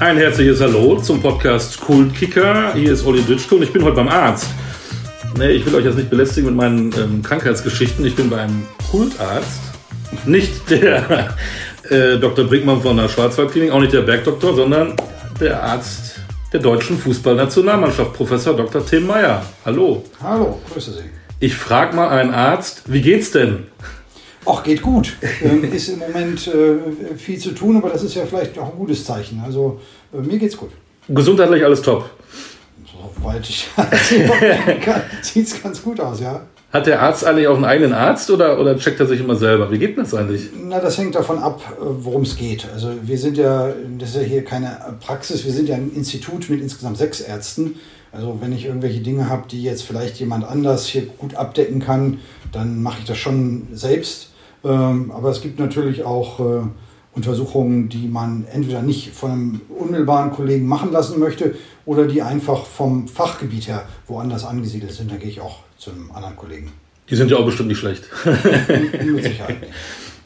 Ein herzliches Hallo zum Podcast Kultkicker. Hier ist Olli Ditschko und ich bin heute beim Arzt. Nee, ich will euch jetzt nicht belästigen mit meinen ähm, Krankheitsgeschichten. Ich bin beim Kultarzt. Nicht der äh, Dr. Brinkmann von der Schwarzwaldklinik, auch nicht der Bergdoktor, sondern der Arzt der deutschen Fußballnationalmannschaft, Professor Dr. Tim Meyer. Hallo. Hallo, grüße Sie. Ich frage mal einen Arzt, wie geht's denn? Ach, geht gut. Ähm, ist im Moment äh, viel zu tun, aber das ist ja vielleicht auch ein gutes Zeichen. Also äh, mir geht's gut. Gesundheitlich alles top. Soweit ich sieht es ganz gut aus, ja. Hat der Arzt eigentlich auch einen eigenen Arzt oder, oder checkt er sich immer selber? Wie geht das eigentlich? Na, das hängt davon ab, äh, worum es geht. Also wir sind ja, das ist ja hier keine Praxis, wir sind ja ein Institut mit insgesamt sechs Ärzten. Also wenn ich irgendwelche Dinge habe, die jetzt vielleicht jemand anders hier gut abdecken kann, dann mache ich das schon selbst. Ähm, aber es gibt natürlich auch äh, Untersuchungen, die man entweder nicht von einem unmittelbaren Kollegen machen lassen möchte oder die einfach vom Fachgebiet her woanders angesiedelt sind. Da gehe ich auch zu einem anderen Kollegen. Die sind ja auch bestimmt nicht schlecht. Mit Sicherheit.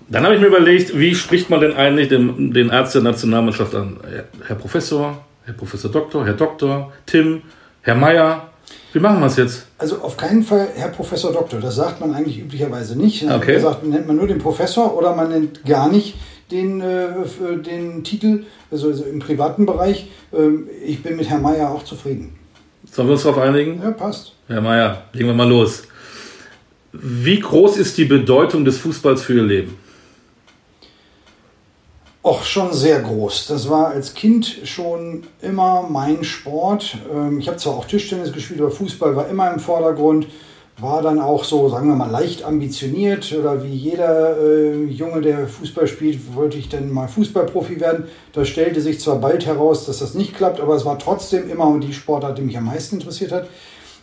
Dann habe ich mir überlegt, wie spricht man denn eigentlich den, den Arzt der Nationalmannschaft an? Herr Professor, Herr Professor Doktor, Herr Doktor, Tim, Herr Meier, wie machen wir es jetzt? Also auf keinen Fall Herr Professor Doktor. Das sagt man eigentlich üblicherweise nicht. Okay. Da sagt, nennt man nur den Professor oder man nennt gar nicht den, äh, den Titel, also, also, im privaten Bereich. Ähm, ich bin mit Herrn Meier auch zufrieden. Sollen wir uns darauf einigen? Ja, passt. Herr Meier, legen wir mal los. Wie groß ist die Bedeutung des Fußballs für Ihr Leben? Auch schon sehr groß. Das war als Kind schon immer mein Sport. Ähm, ich habe zwar auch Tischtennis gespielt, aber Fußball war immer im Vordergrund. War dann auch so, sagen wir mal, leicht ambitioniert oder wie jeder äh, Junge, der Fußball spielt, wollte ich dann mal Fußballprofi werden. Da stellte sich zwar bald heraus, dass das nicht klappt, aber es war trotzdem immer die Sportart, die mich am meisten interessiert hat.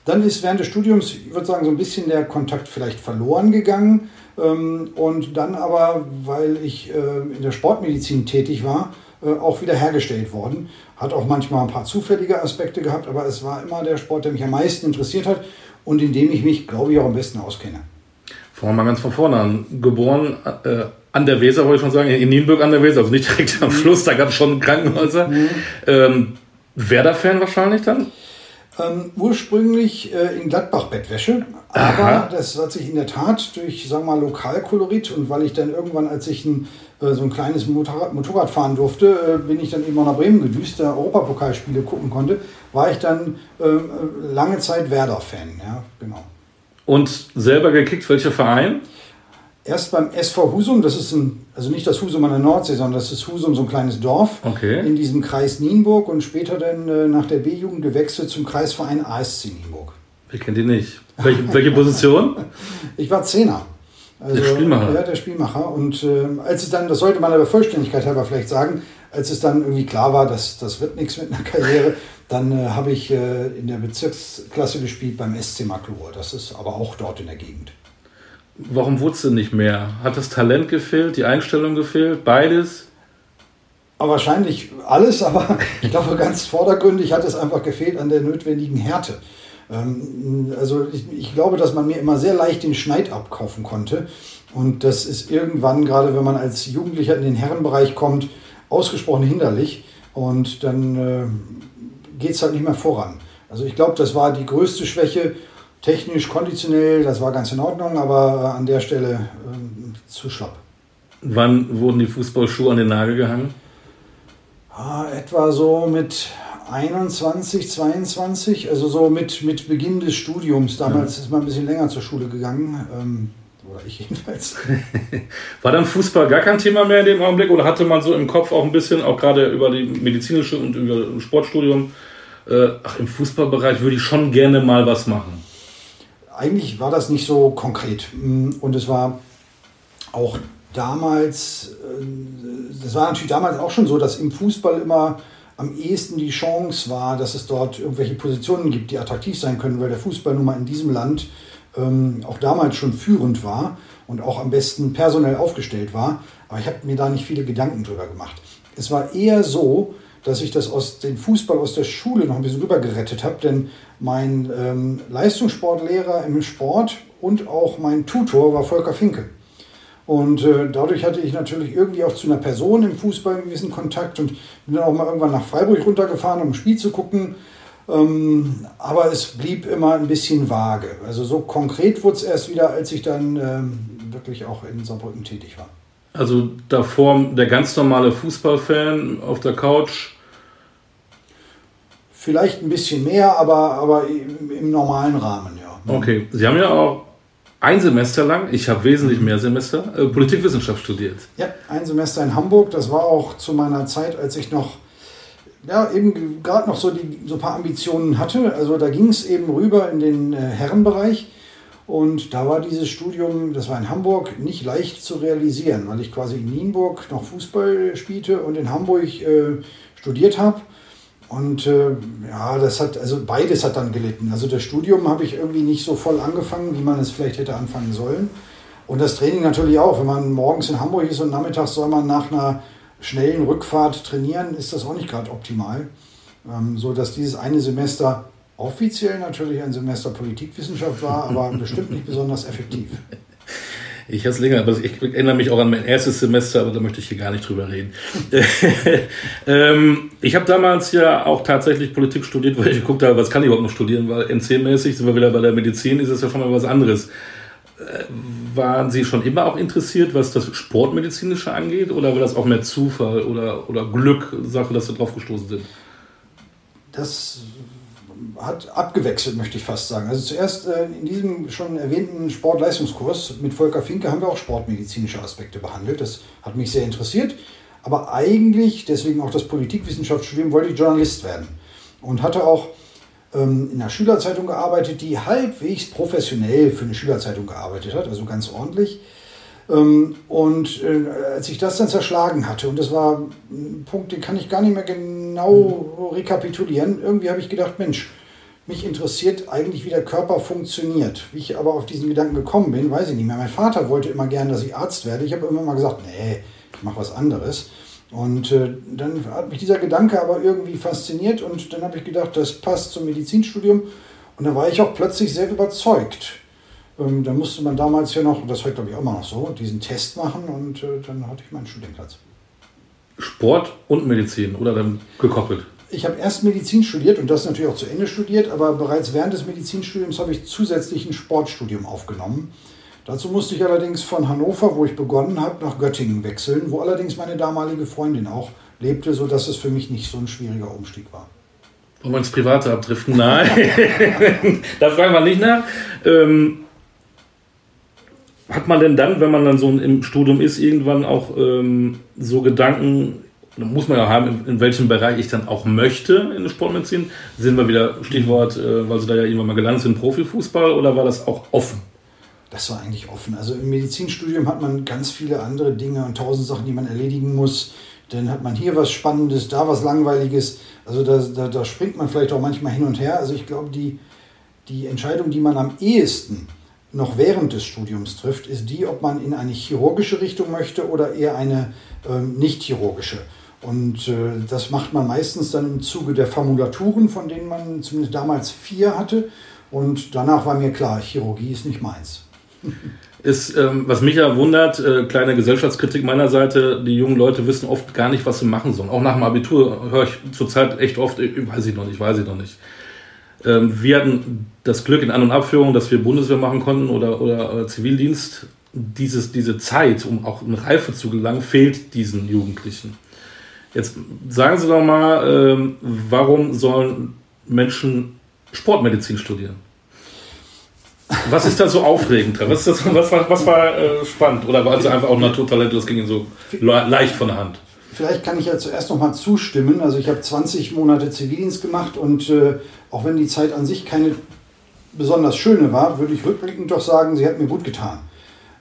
Dann ist während des Studiums, ich würde sagen, so ein bisschen der Kontakt vielleicht verloren gegangen. Ähm, und dann aber, weil ich äh, in der Sportmedizin tätig war, äh, auch wieder hergestellt worden. Hat auch manchmal ein paar zufällige Aspekte gehabt, aber es war immer der Sport, der mich am meisten interessiert hat und in dem ich mich, glaube ich, auch am besten auskenne. Fangen wir mal ganz von vorne an. Geboren äh, an der Weser, wollte ich schon sagen, in Nienburg an der Weser, also nicht direkt am mhm. Fluss, da gab es schon Krankenhäuser. Mhm. Ähm, Werder-Fan wahrscheinlich dann? Ähm, ursprünglich äh, in Gladbach-Bettwäsche, aber Aha. das hat sich in der Tat durch, sagen wir mal, Lokalkolorit und weil ich dann irgendwann, als ich ein, äh, so ein kleines Motorrad, Motorrad fahren durfte, äh, bin ich dann eben auch nach Bremen gedüst, da Europapokalspiele gucken konnte, war ich dann ähm, äh, lange Zeit Werder-Fan, ja, genau. Und selber gekickt, welcher Verein? erst beim SV Husum, das ist ein, also nicht das Husum an der Nordsee, sondern das ist Husum, so ein kleines Dorf okay. in diesem Kreis Nienburg und später dann äh, nach der B-Jugend gewechselt zum Kreisverein ASC Nienburg. Wer kennt die nicht? Welche, welche Position? ich war Zehner. Also, der Spielmacher. Ja, der Spielmacher. Und äh, als es dann, das sollte man aber Vollständigkeit halber vielleicht sagen, als es dann irgendwie klar war, dass das wird nichts mit einer Karriere, dann äh, habe ich äh, in der Bezirksklasse gespielt beim SC Maklur. Das ist aber auch dort in der Gegend. Warum wurdest du nicht mehr? Hat das Talent gefehlt, die Einstellung gefehlt, beides? Aber wahrscheinlich alles, aber ich glaube, ganz vordergründig hat es einfach gefehlt an der notwendigen Härte. Ähm, also ich, ich, glaube, dass man mir immer sehr leicht den Schneid abkaufen konnte. Und das ist irgendwann, gerade wenn man als Jugendlicher in den Herrenbereich kommt, ausgesprochen hinderlich. Und dann äh, geht es halt nicht mehr voran. Also ich glaube, das war die größte Schwäche technisch, konditionell, das war ganz in Ordnung, aber an der Stelle äh, zu schlapp. Wann wurden die Fußballschuhe an den Nagel gehangen? Ah, etwa so mit 21, 22, also so mit, mit Beginn des Studiums. Damals ja. ist man ein bisschen länger zur Schule gegangen. Ähm, oder ich jedenfalls. War dann Fußball gar kein Thema mehr in dem Augenblick oder hatte man so im Kopf auch ein bisschen, auch gerade über die medizinische und über das Sportstudium, äh, ach, im Fußballbereich würde ich schon gerne mal was machen? Eigentlich war das nicht so konkret. Mm, und es war auch damals, äh, das war natürlich damals auch schon so, dass im Fußball immer am ehesten die Chance war, dass es dort irgendwelche Positionen gibt, die attraktiv sein können, weil der Fußball nun mal in diesem Land ähm, auch damals schon führend war und auch am besten personell aufgestellt war. Aber ich habe mir da nicht viele Gedanken drüber gemacht. Es war eher so, dass ich das aus dem Fußball aus der Schule noch ein bisschen rüber gerettet habe, denn mein ähm, Leistungssportlehrer im Sport und auch mein Tutor war Volker Finke. Und äh, dadurch hatte ich natürlich irgendwie auch zu einer Person im Fußball einen gewissen Kontakt und bin dann auch mal irgendwann nach Freiburg runtergefahren, um ein Spiel zu gucken. Ähm, aber es blieb immer ein bisschen vage. Also so konkret wurde es erst wieder, als ich dann ähm, wirklich auch in Saarbrücken tätig war. Also davor der ganz normale Fußballfan auf der Couch? Vielleicht ein bisschen mehr, aber, aber im, im normalen Rahmen, ja. Okay, Sie haben ja auch ein Semester lang, ich habe wesentlich mehr Semester, äh, Politikwissenschaft studiert. Ja, ein Semester in Hamburg. Das war auch zu meiner Zeit, als ich noch, ja, eben gerade noch so, die, so ein paar Ambitionen hatte. Also da ging es eben rüber in den äh, Herrenbereich. Und da war dieses Studium, das war in Hamburg, nicht leicht zu realisieren, weil ich quasi in Nienburg noch Fußball spielte und in Hamburg äh, studiert habe. Und äh, ja, das hat, also beides hat dann gelitten. Also das Studium habe ich irgendwie nicht so voll angefangen, wie man es vielleicht hätte anfangen sollen. Und das Training natürlich auch. Wenn man morgens in Hamburg ist und nachmittags soll man nach einer schnellen Rückfahrt trainieren, ist das auch nicht gerade optimal. Ähm, so dass dieses eine Semester offiziell natürlich ein Semester Politikwissenschaft war, aber bestimmt nicht besonders effektiv. Ich habe es länger, aber ich erinnere mich auch an mein erstes Semester, aber da möchte ich hier gar nicht drüber reden. ähm, ich habe damals ja auch tatsächlich Politik studiert, weil ich geguckt habe, was kann ich überhaupt noch studieren, weil NC-mäßig sind wir wieder bei der Medizin, ist es ja schon mal was anderes. Äh, waren Sie schon immer auch interessiert, was das Sportmedizinische angeht, oder war das auch mehr Zufall oder, oder Glück, Sache, dass Sie drauf gestoßen sind? Das hat abgewechselt, möchte ich fast sagen. Also zuerst äh, in diesem schon erwähnten Sportleistungskurs mit Volker Finke haben wir auch sportmedizinische Aspekte behandelt. Das hat mich sehr interessiert. Aber eigentlich, deswegen auch das Politikwissenschaftsstudium, wollte ich Journalist werden. Und hatte auch ähm, in einer Schülerzeitung gearbeitet, die halbwegs professionell für eine Schülerzeitung gearbeitet hat, also ganz ordentlich. Ähm, und äh, als ich das dann zerschlagen hatte, und das war ein Punkt, den kann ich gar nicht mehr genau rekapitulieren, irgendwie habe ich gedacht, Mensch, mich interessiert eigentlich, wie der Körper funktioniert. Wie ich aber auf diesen Gedanken gekommen bin, weiß ich nicht mehr. Mein Vater wollte immer gerne, dass ich Arzt werde. Ich habe immer mal gesagt, nee, ich mache was anderes. Und äh, dann hat mich dieser Gedanke aber irgendwie fasziniert und dann habe ich gedacht, das passt zum Medizinstudium. Und da war ich auch plötzlich sehr überzeugt. Ähm, da musste man damals ja noch, das heute glaube ich auch immer noch so, diesen Test machen und äh, dann hatte ich meinen Studienplatz. Sport und Medizin oder dann gekoppelt? ich habe erst Medizin studiert und das natürlich auch zu Ende studiert, aber bereits während des Medizinstudiums habe ich zusätzlich ein Sportstudium aufgenommen. Dazu musste ich allerdings von Hannover, wo ich begonnen habe, nach Göttingen wechseln, wo allerdings meine damalige Freundin auch lebte, sodass es für mich nicht so ein schwieriger Umstieg war. Wollen wir ins Private abdriften? Nein, da fragen wir nicht nach. Ähm, hat man denn dann, wenn man dann so im Studium ist, irgendwann auch ähm, so Gedanken, muss man ja haben, in welchem Bereich ich dann auch möchte in der Sportmedizin. Sind wir wieder, Stichwort, äh, weil Sie da ja irgendwann mal gelandet sind, Profifußball oder war das auch offen? Das war eigentlich offen. Also im Medizinstudium hat man ganz viele andere Dinge und tausend Sachen, die man erledigen muss. Dann hat man hier was Spannendes, da was Langweiliges. Also da, da, da springt man vielleicht auch manchmal hin und her. Also ich glaube, die, die Entscheidung, die man am ehesten noch während des Studiums trifft, ist die, ob man in eine chirurgische Richtung möchte oder eher eine ähm, nicht chirurgische. Und äh, das macht man meistens dann im Zuge der Formulaturen, von denen man zumindest damals vier hatte. Und danach war mir klar, Chirurgie ist nicht meins. Ist, ähm, was mich ja wundert, äh, kleine Gesellschaftskritik meiner Seite, die jungen Leute wissen oft gar nicht, was sie machen sollen. Auch nach dem Abitur höre ich zurzeit echt oft, ich, weiß ich noch nicht, weiß ich noch nicht. Ähm, wir hatten das Glück in An- und Abführung, dass wir Bundeswehr machen konnten oder, oder äh, Zivildienst. Dieses, diese Zeit, um auch in Reife zu gelangen, fehlt diesen Jugendlichen. Jetzt sagen Sie doch mal, ähm, warum sollen Menschen Sportmedizin studieren? Was ist da so aufregend dran? Was, was war, was war äh, spannend? Oder war es einfach auch Naturtalent, das ging Ihnen so leicht von der Hand? Vielleicht kann ich ja zuerst noch mal zustimmen. Also ich habe 20 Monate Zivildienst gemacht und äh, auch wenn die Zeit an sich keine besonders schöne war, würde ich rückblickend doch sagen, sie hat mir gut getan.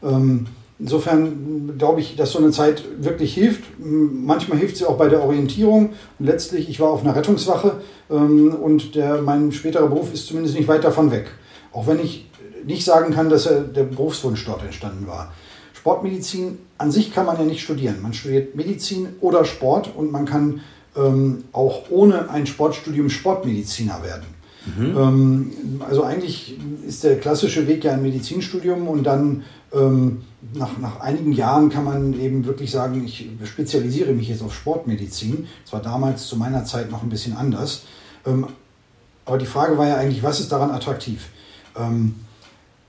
Ähm, Insofern glaube ich, dass so eine Zeit wirklich hilft. Manchmal hilft sie auch bei der Orientierung. Und letztlich, ich war auf einer Rettungswache ähm, und der, mein späterer Beruf ist zumindest nicht weit davon weg. Auch wenn ich nicht sagen kann, dass er, der Berufswunsch dort entstanden war. Sportmedizin an sich kann man ja nicht studieren. Man studiert Medizin oder Sport und man kann ähm, auch ohne ein Sportstudium Sportmediziner werden. Mhm. Ähm, also eigentlich ist der klassische Weg ja ein Medizinstudium und dann ähm, nach, nach einigen Jahren kann man eben wirklich sagen, ich spezialisiere mich jetzt auf Sportmedizin. Das war damals zu meiner Zeit noch ein bisschen anders. Ähm, aber die Frage war ja eigentlich, was ist daran attraktiv? Ähm,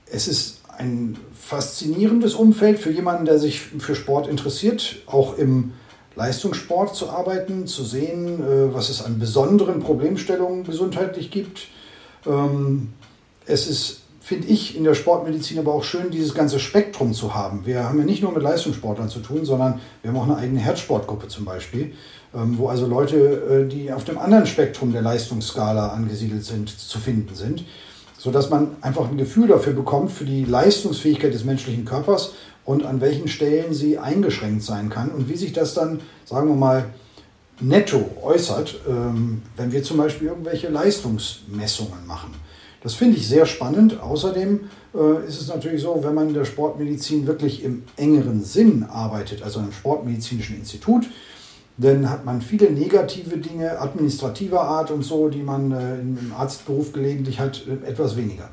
es ist ein faszinierendes Umfeld für jemanden, der sich für Sport interessiert, auch im Leistungssport zu arbeiten, zu sehen, äh, was es an besonderen Problemstellungen gesundheitlich gibt. Ähm, es ist, finde ich, in der Sportmedizin aber auch schön, dieses ganze Spektrum zu haben. Wir haben ja nicht nur mit Leistungssportlern zu tun, sondern wir haben auch eine eigene Herzsportgruppe zum Beispiel, ähm, wo also Leute, äh, die auf dem anderen Spektrum der Leistungsskala angesiedelt sind, zu finden sind sodass man einfach ein Gefühl dafür bekommt, für die Leistungsfähigkeit des menschlichen Körpers und an welchen Stellen sie eingeschränkt sein kann und wie sich das dann, sagen wir mal, netto äußert, ähm, wenn wir zum Beispiel irgendwelche Leistungsmessungen machen. Das finde ich sehr spannend. Außerdem äh, ist es natürlich so, wenn man in der Sportmedizin wirklich im engeren Sinn arbeitet, also im Sportmedizinischen Institut, dann hat man viele negative Dinge administrativer Art und so, die man äh, im Arztberuf gelegentlich hat, äh, etwas weniger.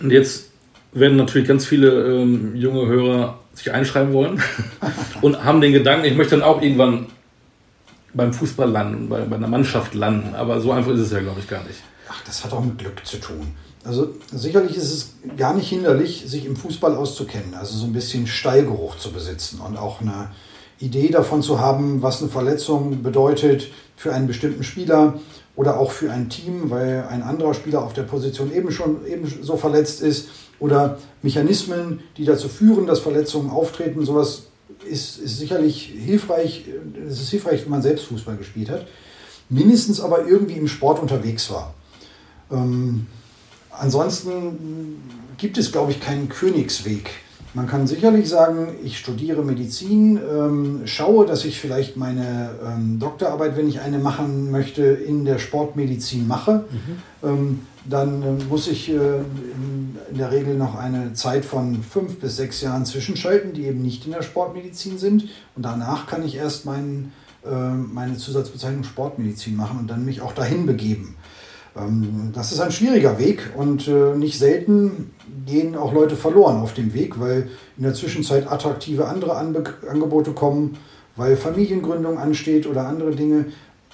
Und jetzt werden natürlich ganz viele ähm, junge Hörer sich einschreiben wollen und haben den Gedanken, ich möchte dann auch irgendwann beim Fußball landen, bei, bei einer Mannschaft landen. Aber so einfach ist es ja, glaube ich, gar nicht. Ach, das hat auch mit Glück zu tun. Also sicherlich ist es gar nicht hinderlich, sich im Fußball auszukennen, also so ein bisschen Stallgeruch zu besitzen und auch eine Idee davon zu haben, was eine Verletzung bedeutet für einen bestimmten Spieler oder auch für ein Team, weil ein anderer Spieler auf der Position eben schon ebenso verletzt ist oder Mechanismen, die dazu führen, dass Verletzungen auftreten. Sowas ist, ist sicherlich hilfreich. Es ist hilfreich, wenn man selbst Fußball gespielt hat. Mindestens aber irgendwie im Sport unterwegs war. Ähm, ansonsten gibt es, glaube ich, keinen Königsweg man kann sicherlich sagen, ich studiere Medizin, ähm, schaue, dass ich vielleicht meine ähm, Doktorarbeit, wenn ich eine machen möchte, in der Sportmedizin mache. Mhm. Ähm, dann äh, muss ich äh, in, in, der Regel noch eine Zeit von fünf bis sechs Jahren zwischenschalten, die eben nicht in der Sportmedizin sind. Und danach kann ich erst mein, äh, meine Zusatzbezeichnung Sportmedizin machen und dann mich auch dahin begeben. Ähm, das ist ein schwieriger Weg und äh, nicht selten gehen auch Leute verloren auf dem Weg, weil in der Zwischenzeit attraktive andere Angebote kommen, weil Familiengründung ansteht oder andere Dinge.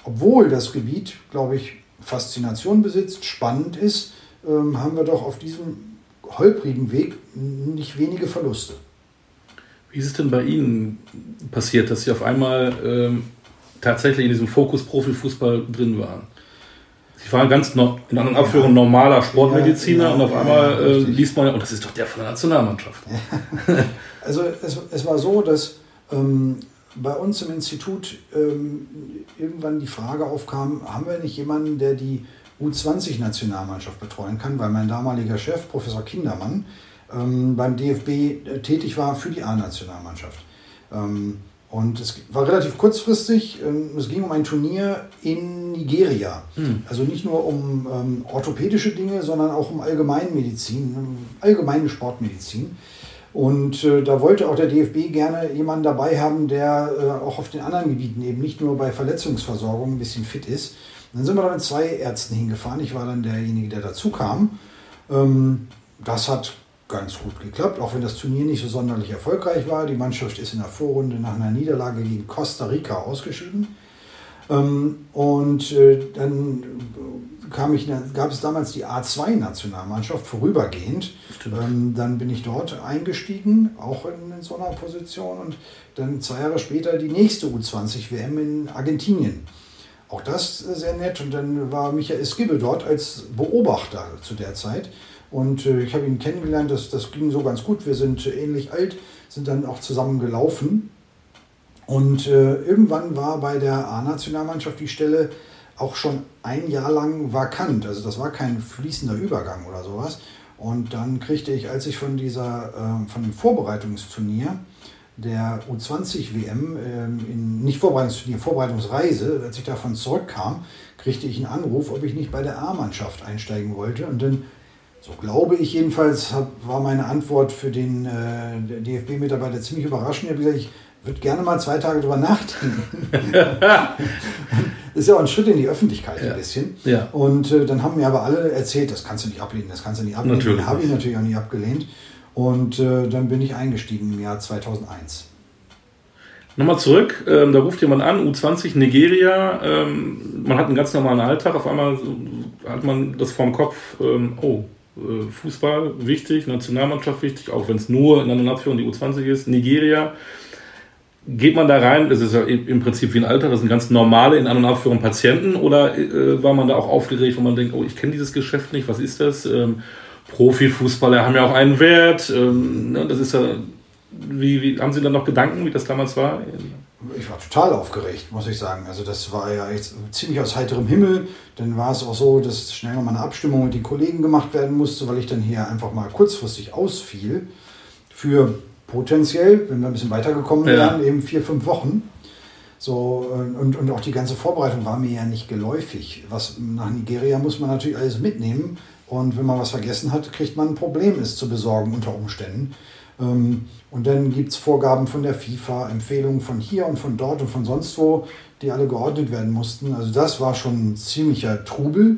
Obwohl das Gebiet, glaube ich, Faszination besitzt, spannend ist, ähm, haben wir doch auf diesem holprigen Weg nicht wenige Verluste. Wie ist es denn bei Ihnen passiert, dass Sie auf einmal ähm, tatsächlich in diesem Fokus Profifußball drin waren? Sie waren ganz no, in anderen Abführungen normaler Sportmediziner ja, ja, und auf einmal ja, äh, liest man, und das ist doch der von der Nationalmannschaft. also es, es, war so, dass ähm, bei uns im Institut ähm, irgendwann die Frage aufkam, haben wir nicht jemanden, der die U20-Nationalmannschaft betreuen kann, weil mein damaliger Chef, Professor Kindermann, ähm, beim DFB äh, tätig war für die A-Nationalmannschaft. Ähm, und es war relativ kurzfristig. Ähm, es ging um ein Turnier in Nigeria. Hm. Also nicht nur um ähm, orthopädische Dinge, sondern auch um Allgemeinmedizin, allgemeine Sportmedizin. Und äh, da wollte auch der DFB gerne jemanden dabei haben, der äh, auch auf den anderen Gebieten eben nicht nur bei Verletzungsversorgung ein bisschen fit ist. Und dann sind wir da mit zwei Ärzten hingefahren. Ich war dann derjenige, der dazu kam. Ähm, das hat ganz gut geklappt, auch wenn das Turnier nicht so sonderlich erfolgreich war. Die Mannschaft ist in der Vorrunde nach einer Niederlage gegen Costa Rica ausgeschieden. Ähm, und äh, dann kam ich, gab es damals die A2-Nationalmannschaft vorübergehend. Ähm, dann bin ich dort eingestiegen, auch in, in so einer Position. Und dann zwei Jahre später die nächste U20-WM in Argentinien. Auch das sehr nett. Und dann war Michael Skibbe dort als Beobachter zu der Zeit. Und äh, ich habe ihn kennengelernt, das, das ging so ganz gut. Wir sind ähnlich alt, sind dann auch zusammen gelaufen. Und äh, irgendwann war bei der A-Nationalmannschaft die Stelle auch schon ein Jahr lang vakant. Also das war kein fließender Übergang oder sowas. Und dann kriegte ich, als ich von dieser, äh, von dem Vorbereitungsturnier der U20 WM, äh, in, nicht Vorbereitungsturnier, Vorbereitungsreise, als ich davon zurückkam, kriegte ich einen Anruf, ob ich nicht bei der A-Mannschaft einsteigen wollte. Und dann so glaube ich jedenfalls, war meine Antwort für den äh, DFB-Mitarbeiter ziemlich überraschend. Ich habe gesagt, ich würde gerne mal zwei Tage drüber nachdenken. ist ja auch ein Schritt in die Öffentlichkeit Ja. ein bisschen. Ja. Und äh, dann haben mir aber alle erzählt, das kannst du nicht ablehnen, das kannst du nicht ablehnen. Natürlich Habe ich nicht. natürlich auch nie abgelehnt. Und äh, dann bin ich eingestiegen im Jahr 2001. Nochmal zurück, ähm, da ruft jemand an, U20 Nigeria, ähm, man hat einen ganz normalen Alltag, auf einmal hat man das vorm Kopf, ähm, oh, Fußball wichtig, Nationalmannschaft wichtig, auch wenn es nur in einer Nation die U20 ist, Nigeria. Geht man da rein, das ist ja im im Prinzip wie ein Alter, das sind ganz normale in An- und Abführung Patienten oder äh, war man da auch aufgeregt, wo man denkt, oh, ich kenne dieses Geschäft nicht, was ist das? Ähm, Profifußballer haben ja auch einen Wert, ähm, ne, das ist ja, wie, wie, haben Sie dann noch Gedanken, wie das damals war? Ich war total aufgeregt, muss ich sagen. Also das war ja jetzt ziemlich aus heiterem Himmel. Dann war es auch so, dass schnell noch mal eine Abstimmung mit den Kollegen gemacht werden musste, weil ich dann hier einfach mal kurzfristig ausfiel. Für potenziell, wenn wir ein bisschen weitergekommen Ja. wären, eben vier, fünf Wochen. So, und, und auch die ganze Vorbereitung war mir ja nicht geläufig. Was nach Nigeria muss man natürlich alles mitnehmen. Und wenn man was vergessen hat, kriegt man ein Problem, es zu besorgen unter Umständen. Ähm, Und dann gibt es Vorgaben von der FIFA, Empfehlungen von hier und von dort und von sonst wo, die alle geordnet werden mussten. Also das war schon ein ziemlicher Trubel.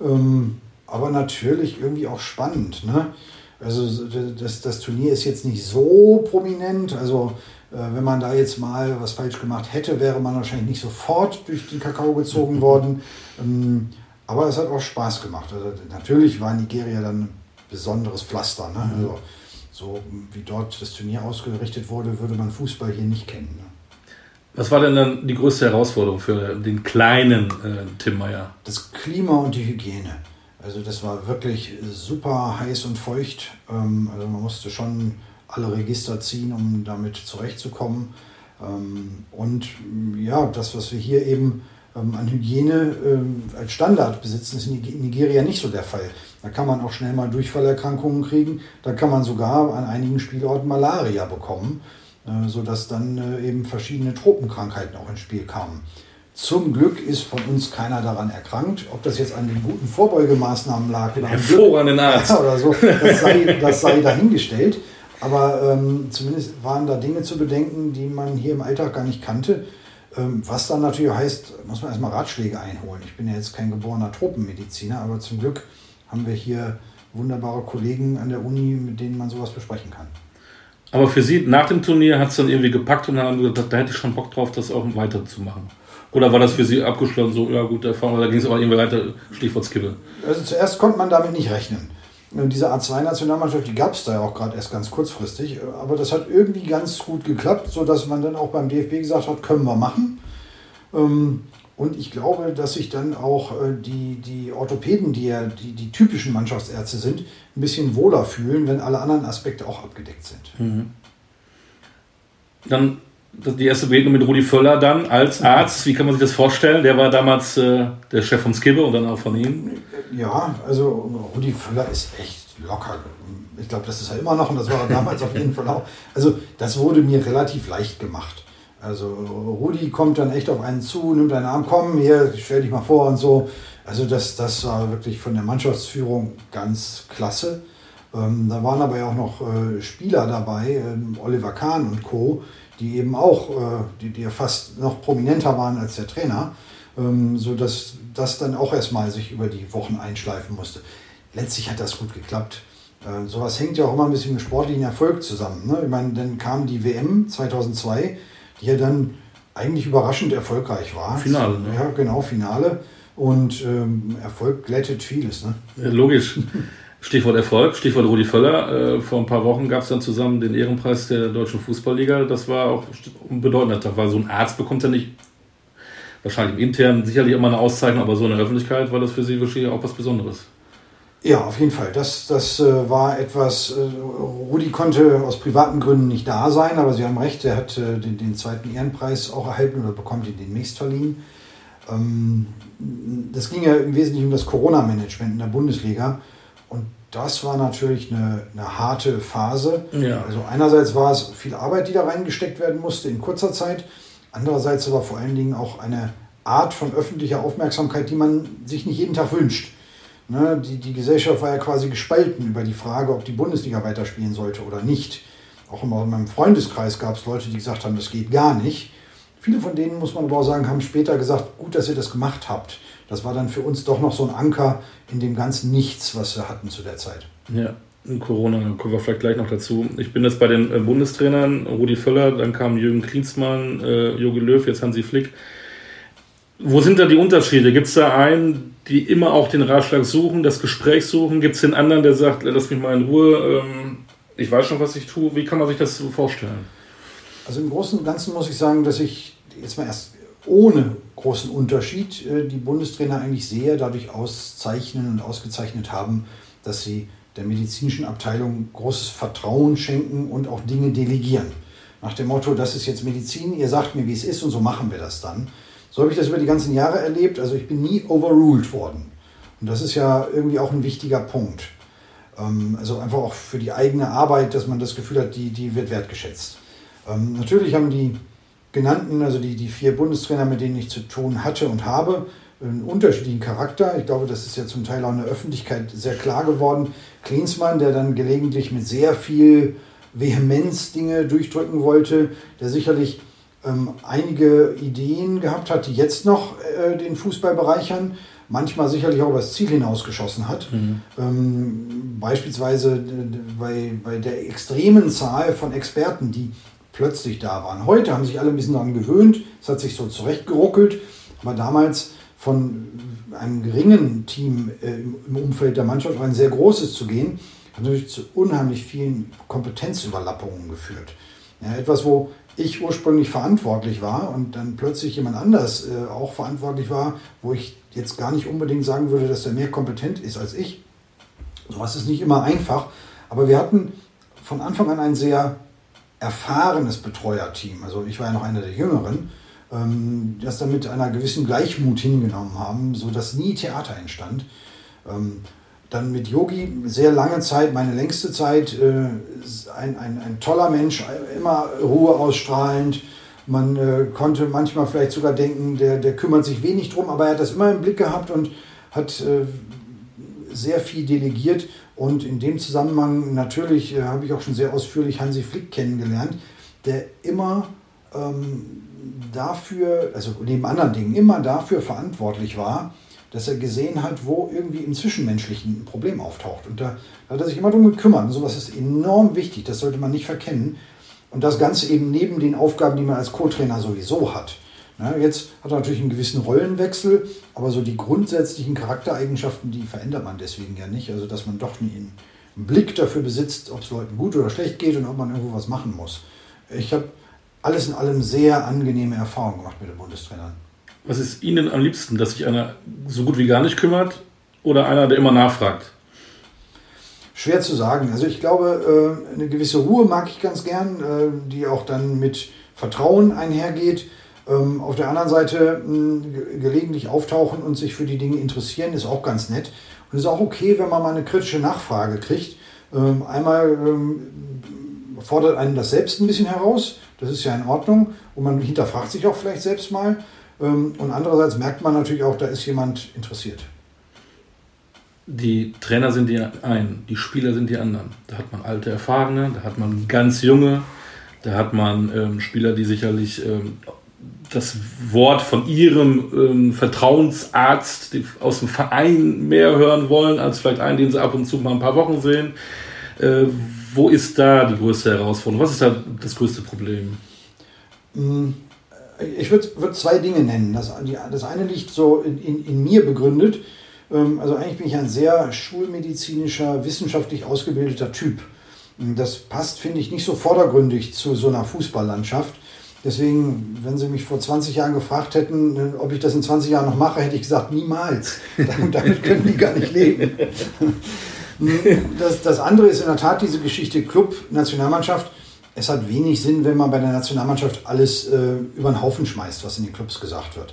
Ähm, aber natürlich irgendwie auch spannend. Ne? Also das, das Turnier ist jetzt nicht so prominent. Also äh, wenn man da jetzt mal was falsch gemacht hätte, wäre man wahrscheinlich nicht sofort durch den Kakao gezogen worden. Ähm, aber es hat auch Spaß gemacht. Also natürlich war Nigeria dann ein besonderes Pflaster. Ne? Also, so wie dort das Turnier ausgerichtet wurde, würde man Fußball hier nicht kennen. Ne? Was war denn dann die größte Herausforderung für den kleinen äh, Tim Meyer? Das Klima und die Hygiene. Also das war wirklich super heiß und feucht. Ähm, Also man musste schon alle Register ziehen, um damit zurechtzukommen. Ähm, Und ja, das, was wir hier eben an Hygiene ähm, als Standard besitzen, ist in Nige- Nigeria nicht so der Fall. Da kann man auch schnell mal Durchfallerkrankungen kriegen. Da kann man sogar an einigen Spielorten Malaria bekommen, äh, sodass dann äh, eben verschiedene Tropenkrankheiten auch ins Spiel kamen. Zum Glück ist von uns keiner daran erkrankt. Ob das jetzt an den guten Vorbeugemaßnahmen lag oder Hervorragenden Arzt. oder so, das sei, das sei dahingestellt. Aber ähm, zumindest waren da Dinge zu bedenken, die man hier im Alltag gar nicht kannte. Ähm, was dann natürlich heißt, muss man erstmal Ratschläge einholen. Ich bin ja jetzt kein geborener Tropenmediziner, aber zum Glück haben wir hier wunderbare Kollegen an der Uni, mit denen man sowas besprechen kann. Aber für Sie nach dem Turnier hat es dann irgendwie gepackt und dann haben Sie gesagt, da hätte ich schon Bock drauf, das auch weiterzumachen. Oder war das für Sie abgeschlossen, so, ja gut, Erfahrung, da ging es auch irgendwie weiter, Stichwort Skibbe. Also zuerst konnte man damit nicht rechnen. Diese A2-Nationalmannschaft, die gab es da ja auch gerade erst ganz kurzfristig. Aber das hat irgendwie ganz gut geklappt, sodass man dann auch beim DFB gesagt hat, können wir machen. Ähm, Und ich glaube, dass sich dann auch äh, die, die Orthopäden, die ja die, die typischen Mannschaftsärzte sind, ein bisschen wohler fühlen, wenn alle anderen Aspekte auch abgedeckt sind. Dann das- die erste Begegnung mit Rudi Völler dann als Arzt, wie kann man sich das vorstellen? Der war damals äh, der Chef von Skibbe und dann auch von Ihnen. Ja, also Rudi Völler ist echt locker. Ich glaube, das ist er immer noch und das war damals auf jeden Fall auch. Also das wurde mir relativ leicht gemacht. Also Rudi kommt dann echt auf einen zu, nimmt einen Arm, komm, hier, stell dich mal vor und so. Also das, das war wirklich von der Mannschaftsführung ganz klasse. Ähm, da waren aber ja auch noch äh, Spieler dabei, ähm, Oliver Kahn und Co., die eben auch, äh, die, die ja fast noch prominenter waren als der Trainer, ähm, sodass das dann auch erstmal sich über die Wochen einschleifen musste. Letztlich hat das gut geklappt. Äh, sowas hängt ja auch immer ein bisschen mit sportlichen Erfolg zusammen. Ne? Ich meine, dann kam die WM 2002, die ja dann eigentlich überraschend erfolgreich war. Finale, ne? Ja, genau, Finale. Und ähm, Erfolg glättet vieles. Ne? Ja, logisch. Stichwort Erfolg, Stichwort Rudi Völler. Äh, vor ein paar Wochen gab es dann zusammen den Ehrenpreis der Deutschen Fußballliga. Das war auch ein bedeutender Tag, weil so ein Arzt bekommt ja nicht, wahrscheinlich im Internen sicherlich immer eine Auszeichnung, aber so in der Öffentlichkeit war das für Sie wirklich auch was Besonderes. Ja, auf jeden Fall. Das, das äh, war etwas, äh, Rudi konnte aus privaten Gründen nicht da sein, aber Sie haben recht, er hat äh, den, den zweiten Ehrenpreis auch erhalten oder bekommt ihn demnächst verliehen. Ähm, das ging ja im Wesentlichen um das Corona-Management in der Bundesliga und das war natürlich eine, eine harte Phase. Ja. Also einerseits war es viel Arbeit, die da reingesteckt werden musste in kurzer Zeit, andererseits aber vor allen Dingen auch eine Art von öffentlicher Aufmerksamkeit, die man sich nicht jeden Tag wünscht. Ne, die, die Gesellschaft war ja quasi gespalten über die Frage, ob die Bundesliga weiterspielen sollte oder nicht. Auch in meinem Freundeskreis gab es Leute, die gesagt haben, das geht gar nicht. Viele von denen, muss man aber auch sagen, haben später gesagt, gut, dass ihr das gemacht habt. Das war dann für uns doch noch so ein Anker in dem ganzen Nichts, was wir hatten zu der Zeit. Ja, Corona kommen wir vielleicht gleich noch dazu. Ich bin jetzt bei den äh, Bundestrainern, Rudi Völler, dann kam Jürgen Klinsmann, äh, Jogi Löw, jetzt Hansi Flick. Wo sind da die Unterschiede? Gibt es da einen, die immer auch den Ratschlag suchen, das Gespräch suchen? Gibt es den anderen, der sagt, lass mich mal in Ruhe, ähm, ich weiß schon, was ich tue? Wie kann man sich das so vorstellen? Also im Großen und Ganzen muss ich sagen, dass ich jetzt mal erst ohne großen Unterschied äh, die Bundestrainer eigentlich sehr dadurch auszeichnen und ausgezeichnet haben, dass sie der medizinischen Abteilung großes Vertrauen schenken und auch Dinge delegieren. Nach dem Motto, das ist jetzt Medizin, ihr sagt mir, wie es ist und so machen wir das dann. So habe ich das über die ganzen Jahre erlebt. Also ich bin nie overruled worden. Und das ist ja irgendwie auch ein wichtiger Punkt. Ähm, also einfach auch für die eigene Arbeit, dass man das Gefühl hat, die, die wird wertgeschätzt. Ähm, natürlich haben die genannten, also die, die vier Bundestrainer, mit denen ich zu tun hatte und habe, einen unterschiedlichen Charakter. Ich glaube, das ist ja zum Teil auch in der Öffentlichkeit sehr klar geworden. Klinsmann, der dann gelegentlich mit sehr viel Vehemenz Dinge durchdrücken wollte, der sicherlich ähm, einige Ideen gehabt hat, die jetzt noch äh, den Fußball bereichern, manchmal sicherlich auch über das Ziel hinausgeschossen hat. Mhm. Ähm, beispielsweise bei, bei der extremen Zahl von Experten, die plötzlich da waren. Heute haben sich alle ein bisschen daran gewöhnt, es hat sich so zurechtgeruckelt, aber damals von einem geringen Team äh, im Umfeld der Mannschaft auf ein sehr großes zu gehen, hat natürlich zu unheimlich vielen Kompetenzüberlappungen geführt. Ja, etwas, wo ich ursprünglich verantwortlich war und dann plötzlich jemand anders äh, auch verantwortlich war, wo ich jetzt gar nicht unbedingt sagen würde, dass er mehr kompetent ist als ich. Sowas ist nicht immer einfach, aber wir hatten von Anfang an ein sehr erfahrenes Betreuerteam. Also ich war ja noch einer der Jüngeren, ähm, das dann mit einer gewissen Gleichmut hingenommen haben, sodass nie Theater entstand. Ähm, dann mit Yogi sehr lange Zeit, meine längste Zeit, äh, ein, ein, ein toller Mensch, immer Ruhe ausstrahlend. Man äh, konnte manchmal vielleicht sogar denken, der, der kümmert sich wenig drum, aber er hat das immer im Blick gehabt und hat äh, sehr viel delegiert. Und in dem Zusammenhang natürlich äh, habe ich auch schon sehr ausführlich Hansi Flick kennengelernt, der immer ähm, dafür, also neben anderen Dingen, immer dafür verantwortlich war, dass er gesehen hat, wo irgendwie im Zwischenmenschlichen ein Problem auftaucht. Und da, da hat er sich immer darum gekümmert. Und sowas ist enorm wichtig, das sollte man nicht verkennen. Und das Ganze eben neben den Aufgaben, die man als Co-Trainer sowieso hat. Jetzt hat er natürlich einen gewissen Rollenwechsel, aber so die grundsätzlichen Charaktereigenschaften, die verändert man deswegen ja nicht. Also, dass man doch einen Blick dafür besitzt, ob es Leuten gut oder schlecht geht und ob man irgendwo was machen muss. Ich habe alles in allem sehr angenehme Erfahrungen gemacht mit den Bundestrainern. Was ist Ihnen am liebsten, dass sich einer so gut wie gar nicht kümmert oder einer, der immer nachfragt? Schwer zu sagen. Also ich glaube, äh, eine gewisse Ruhe mag ich ganz gern, äh, die auch dann mit Vertrauen einhergeht. Ähm, auf der anderen Seite gelegentlich auftauchen und sich für die Dinge interessieren, ist auch ganz nett. Und es ist auch okay, wenn man mal eine kritische Nachfrage kriegt. Ähm, einmal ähm, fordert einen das selbst ein bisschen heraus, das ist ja in Ordnung. Und man hinterfragt sich auch vielleicht selbst mal. Ähm, und andererseits merkt man natürlich auch, da ist jemand interessiert. Die Trainer sind die einen, die Spieler sind die anderen. Da hat man alte Erfahrene, da hat man ganz junge, da hat man ähm, Spieler, die sicherlich ähm, das Wort von ihrem ähm, Vertrauensarzt aus dem Verein mehr hören wollen, als vielleicht einen, den sie ab und zu mal ein paar Wochen sehen. Äh, wo ist da die größte Herausforderung? Was ist da das größte Problem? Mm, ich würde würd zwei Dinge nennen. Das, das eine liegt so in, in, in mir begründet. Ähm, also eigentlich bin ich ein sehr schulmedizinischer, wissenschaftlich ausgebildeter Typ. Das passt, finde ich, nicht so vordergründig zu so einer Fußballlandschaft. Deswegen, wenn Sie mich vor 20 Jahren gefragt hätten, ob ich das in 20 Jahren noch mache, hätte ich gesagt, niemals. Damit können die gar nicht leben. Das, das andere ist in der Tat diese Geschichte Club, Nationalmannschaft. Es hat wenig Sinn, wenn man bei der Nationalmannschaft alles äh, über den Haufen schmeißt, was in den Clubs gesagt wird.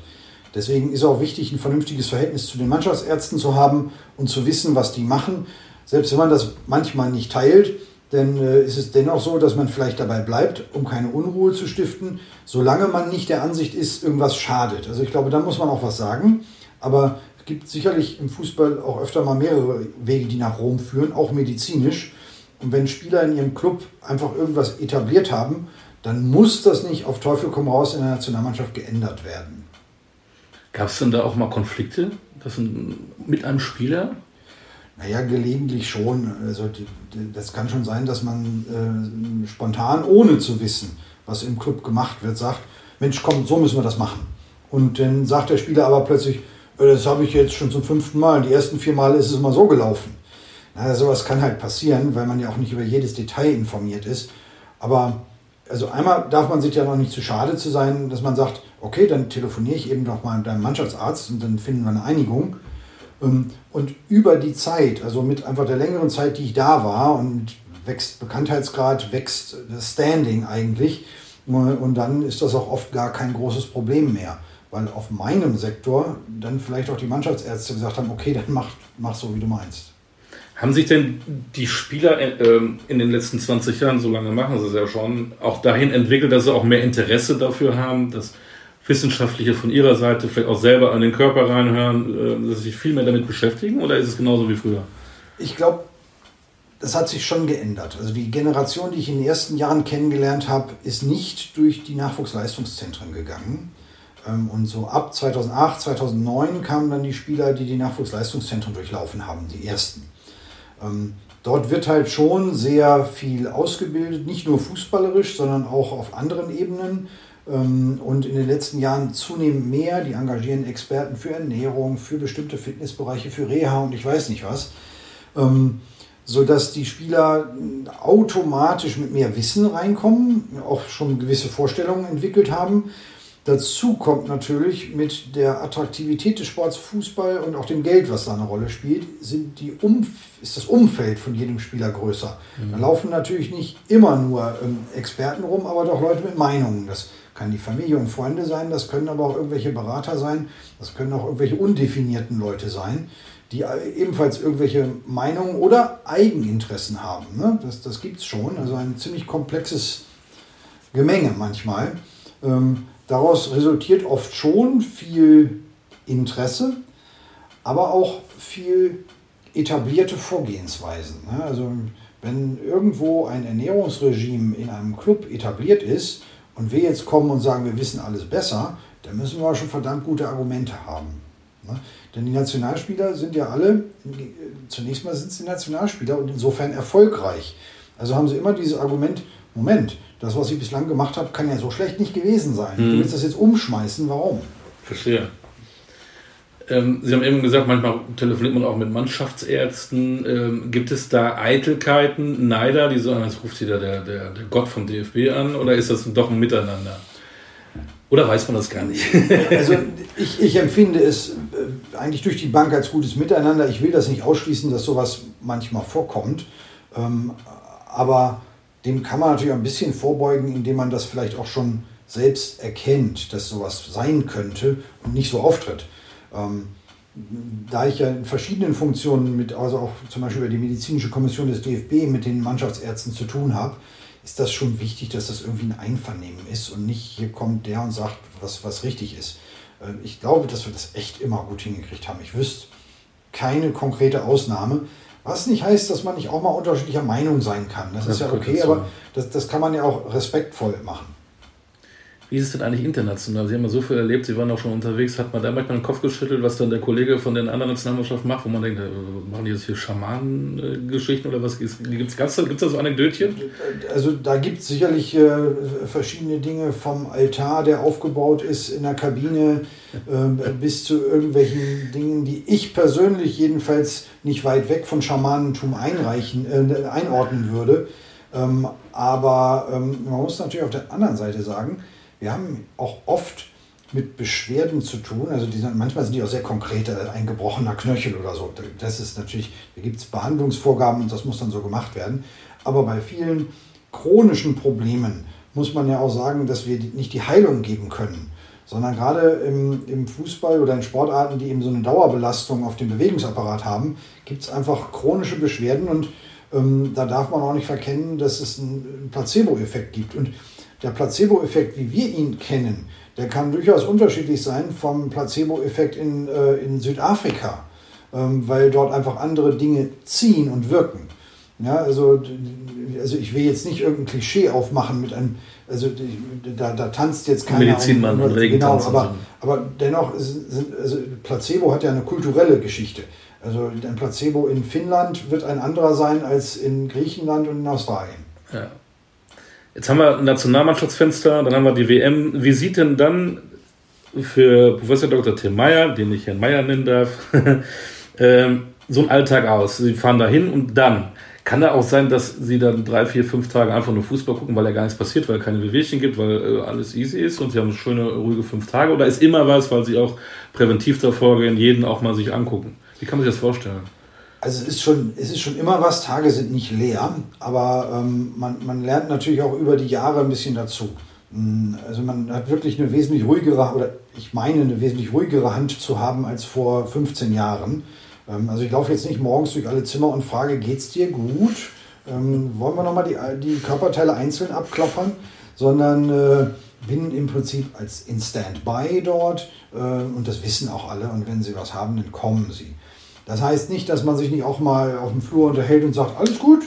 Deswegen ist auch wichtig, ein vernünftiges Verhältnis zu den Mannschaftsärzten zu haben und zu wissen, was die machen. Selbst wenn man das manchmal nicht teilt, dann äh, ist es dennoch so, dass man vielleicht dabei bleibt, um keine Unruhe zu stiften, solange man nicht der Ansicht ist, irgendwas schadet. Also ich glaube, da muss man auch was sagen. Aber gibt sicherlich im Fußball auch öfter mal mehrere Wege, die nach Rom führen, auch medizinisch. Und wenn Spieler in ihrem Club einfach irgendwas etabliert haben, dann muss das nicht auf Teufel komm raus in der Nationalmannschaft geändert werden. Gab es denn da auch mal Konflikte das mit einem Spieler? Naja, gelegentlich schon. Also das kann schon sein, dass man äh, spontan, ohne zu wissen, was im Club gemacht wird, sagt, Mensch, komm, so müssen wir das machen. Und dann sagt der Spieler aber plötzlich, äh, das habe ich jetzt schon zum fünften Mal. Die ersten vier Male ist es mal so gelaufen. Na, sowas kann halt passieren, weil man ja auch nicht über jedes Detail informiert ist. Aber also einmal darf man sich ja noch nicht zu schade zu sein, dass man sagt, okay, dann telefoniere ich eben noch mal mit deinem Mannschaftsarzt und dann finden wir eine Einigung. Ähm, und über die Zeit, also mit einfach der längeren Zeit, die ich da war und wächst Bekanntheitsgrad, wächst das Standing eigentlich. Und dann ist das auch oft gar kein großes Problem mehr. Weil auf meinem Sektor dann vielleicht auch die Mannschaftsärzte gesagt haben, okay, dann mach, mach so, wie du meinst. Haben sich denn die Spieler äh, in den letzten 20 Jahren, so lange machen sie es ja schon, auch dahin entwickelt, dass sie auch mehr Interesse dafür haben, dass Wissenschaftliche von ihrer Seite vielleicht auch selber an den Körper reinhören, äh, dass sie sich viel mehr damit beschäftigen oder ist es genauso wie früher? Ich glaube, das hat sich schon geändert. Also die Generation, die ich in den ersten Jahren kennengelernt habe, ist nicht durch die Nachwuchsleistungszentren gegangen. Ähm, und so ab 2008, 2009 kamen dann die Spieler, die die Nachwuchsleistungszentren durchlaufen haben, die ersten. Ähm, dort wird halt schon sehr viel ausgebildet, nicht nur fußballerisch, sondern auch auf anderen Ebenen. Ähm, und in den letzten Jahren zunehmend mehr. Die engagieren Experten für Ernährung, für bestimmte Fitnessbereiche, für Reha und ich weiß nicht was. Ähm, sodass die Spieler automatisch mit mehr Wissen reinkommen, auch schon gewisse Vorstellungen entwickelt haben Dazu kommt natürlich mit der Attraktivität des Sports Fußball und auch dem Geld, was da eine Rolle spielt, sind die Umf ist das Umfeld von jedem Spieler größer. Mhm. Da laufen natürlich nicht immer nur ähm, Experten rum, aber doch Leute mit Meinungen. Das kann die Familie und Freunde sein, das können aber auch irgendwelche Berater sein, das können auch irgendwelche undefinierten Leute sein, die äh, ebenfalls irgendwelche Meinungen oder Eigeninteressen haben. Ne? Das, das gibt es schon, also ein ziemlich komplexes Gemenge manchmal. Ähm, Daraus resultiert oft schon viel Interesse, aber auch viel etablierte Vorgehensweisen. Ne? Also wenn irgendwo ein Ernährungsregime in einem Club etabliert ist und wir jetzt kommen und sagen, wir wissen alles besser, dann müssen wir schon verdammt gute Argumente haben. Ne? Denn die Nationalspieler sind ja alle, zunächst mal sind sie Nationalspieler und insofern erfolgreich. Also haben sie immer dieses Argument, Moment, das, was ich bislang gemacht habe, kann ja so schlecht nicht gewesen sein. Hm. Du willst das jetzt umschmeißen, warum? Verstehe. Ähm, Sie haben eben gesagt, manchmal telefoniert man auch mit Mannschaftsärzten. Ähm, gibt es da Eitelkeiten, Neider, die sagen, jetzt ruft wieder der, der, der Gott vom DFB an, oder ist das doch ein Miteinander? Oder weiß man das gar nicht? also ich, ich empfinde es äh, eigentlich durch die Bank als gutes Miteinander. Ich will das nicht ausschließen, dass sowas manchmal vorkommt. Ähm, aber dem kann man natürlich ein bisschen vorbeugen, indem man das vielleicht auch schon selbst erkennt, dass sowas sein könnte und nicht so auftritt. Ähm, da ich ja in verschiedenen Funktionen mit, also auch zum Beispiel über die medizinische Kommission des DFB mit den Mannschaftsärzten zu tun habe, ist das schon wichtig, dass das irgendwie ein Einvernehmen ist und nicht hier kommt der und sagt, was, was richtig ist. Äh, ich glaube, dass wir das echt immer gut hingekriegt haben. Ich wüsste keine konkrete Ausnahme. Was nicht heißt, dass man nicht auch mal unterschiedlicher Meinung sein kann. Das, das ist ja okay, aber das, das kann man ja auch respektvoll machen. Wie ist es denn eigentlich international? Sie haben ja so viel erlebt, Sie waren auch schon unterwegs. Hat man da manchmal den Kopf geschüttelt, was dann der Kollege von den anderen Nationalmannschaften macht, wo man denkt, äh, machen die jetzt hier Schamanengeschichten oder was? Gibt es da, so Anekdötchen? Also da gibt es sicherlich äh, verschiedene Dinge vom Altar, der aufgebaut ist in der Kabine, äh, bis zu irgendwelchen Dingen, die ich persönlich jedenfalls nicht weit weg von Schamanentum einreichen, äh, einordnen würde. Ähm, aber ähm, man muss natürlich auf der anderen Seite sagen, wir haben auch oft mit Beschwerden zu tun. Also die manchmal sind die auch sehr konkret, ein gebrochener Knöchel oder so. Das ist natürlich, da gibt es Behandlungsvorgaben und das muss dann so gemacht werden. Aber bei vielen chronischen Problemen muss man ja auch sagen, dass wir nicht die Heilung geben können, sondern gerade im, im Fußball oder in Sportarten, die eben so eine Dauerbelastung auf den Bewegungsapparat haben, gibt es einfach chronische Beschwerden und ähm, da darf man auch nicht verkennen, dass es einen Placebo-Effekt gibt. Und der Placebo-Effekt, wie wir ihn kennen, der kann durchaus unterschiedlich sein vom Placebo-Effekt in, äh, in Südafrika, ähm, weil dort einfach andere Dinge ziehen und wirken. Ja, also, also ich will jetzt nicht irgendein Klischee aufmachen mit einem also da, da tanzt jetzt keiner Medizinmann um, genau, aber, aber dennoch sind, also Placebo hat ja eine kulturelle Geschichte. Also ein Placebo in Finnland wird ein anderer sein als in Griechenland und in Australien. Ja. Jetzt haben wir ein Nationalmannschaftsfenster, dann haben wir die WM. Wie sieht denn dann für Professor Dr. Tim Meyer, den ich Herrn Meyer nennen darf, ähm, so ein Alltag aus? Sie fahren da hin und dann. Kann da auch sein, dass sie dann drei, vier, fünf Tage einfach nur Fußball gucken, weil ja gar nichts passiert, weil keine Wehwehchen gibt, weil äh, alles easy ist und sie haben schöne, ruhige fünf Tage? Oder ist immer was, weil sie auch präventiv davor gehen, jeden auch mal sich angucken? Wie kann man sich das vorstellen? Also es ist schon, es ist schon immer was, Tage sind nicht leer, aber ähm, man, man lernt natürlich auch über die Jahre ein bisschen dazu. Mm, also man hat wirklich eine wesentlich ruhigere, oder ich meine eine wesentlich ruhigere Hand zu haben als vor 15 Jahren. Ähm, also ich laufe jetzt nicht morgens durch alle Zimmer und frage, geht's dir gut? Ähm, wollen wir nochmal die, die Körperteile einzeln abklappern? Sondern äh, bin im Prinzip als in Standby dort äh, und das wissen auch alle und wenn sie was haben, dann kommen sie. Das heißt nicht, dass man sich nicht auch mal auf dem Flur unterhält und sagt, alles gut,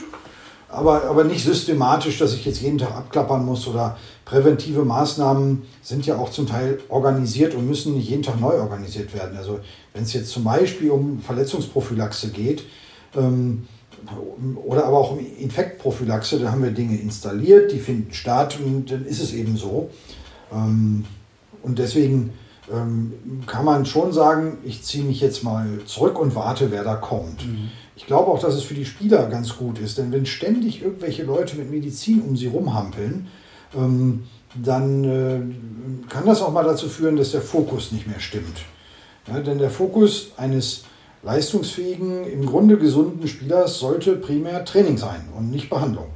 aber, aber nicht systematisch, dass ich jetzt jeden Tag abklappern muss oder präventive Maßnahmen sind ja auch zum Teil organisiert und müssen nicht jeden Tag neu organisiert werden. Also wenn es jetzt zum Beispiel um Verletzungsprophylaxe geht ähm, oder aber auch um Infektprophylaxe, da haben wir Dinge installiert, die finden statt und dann ist es eben so. Ähm, und deswegen ähm, kann man schon sagen, ich ziehe mich jetzt mal zurück und warte, wer da kommt. Mhm. Ich glaube auch, dass es für die Spieler ganz gut ist, denn wenn ständig irgendwelche Leute mit Medizin um sie rumhampeln, ähm, dann äh, kann das auch mal dazu führen, dass der Fokus nicht mehr stimmt. Ja, denn der Fokus eines leistungsfähigen, im Grunde gesunden Spielers sollte primär Training sein und nicht Behandlung.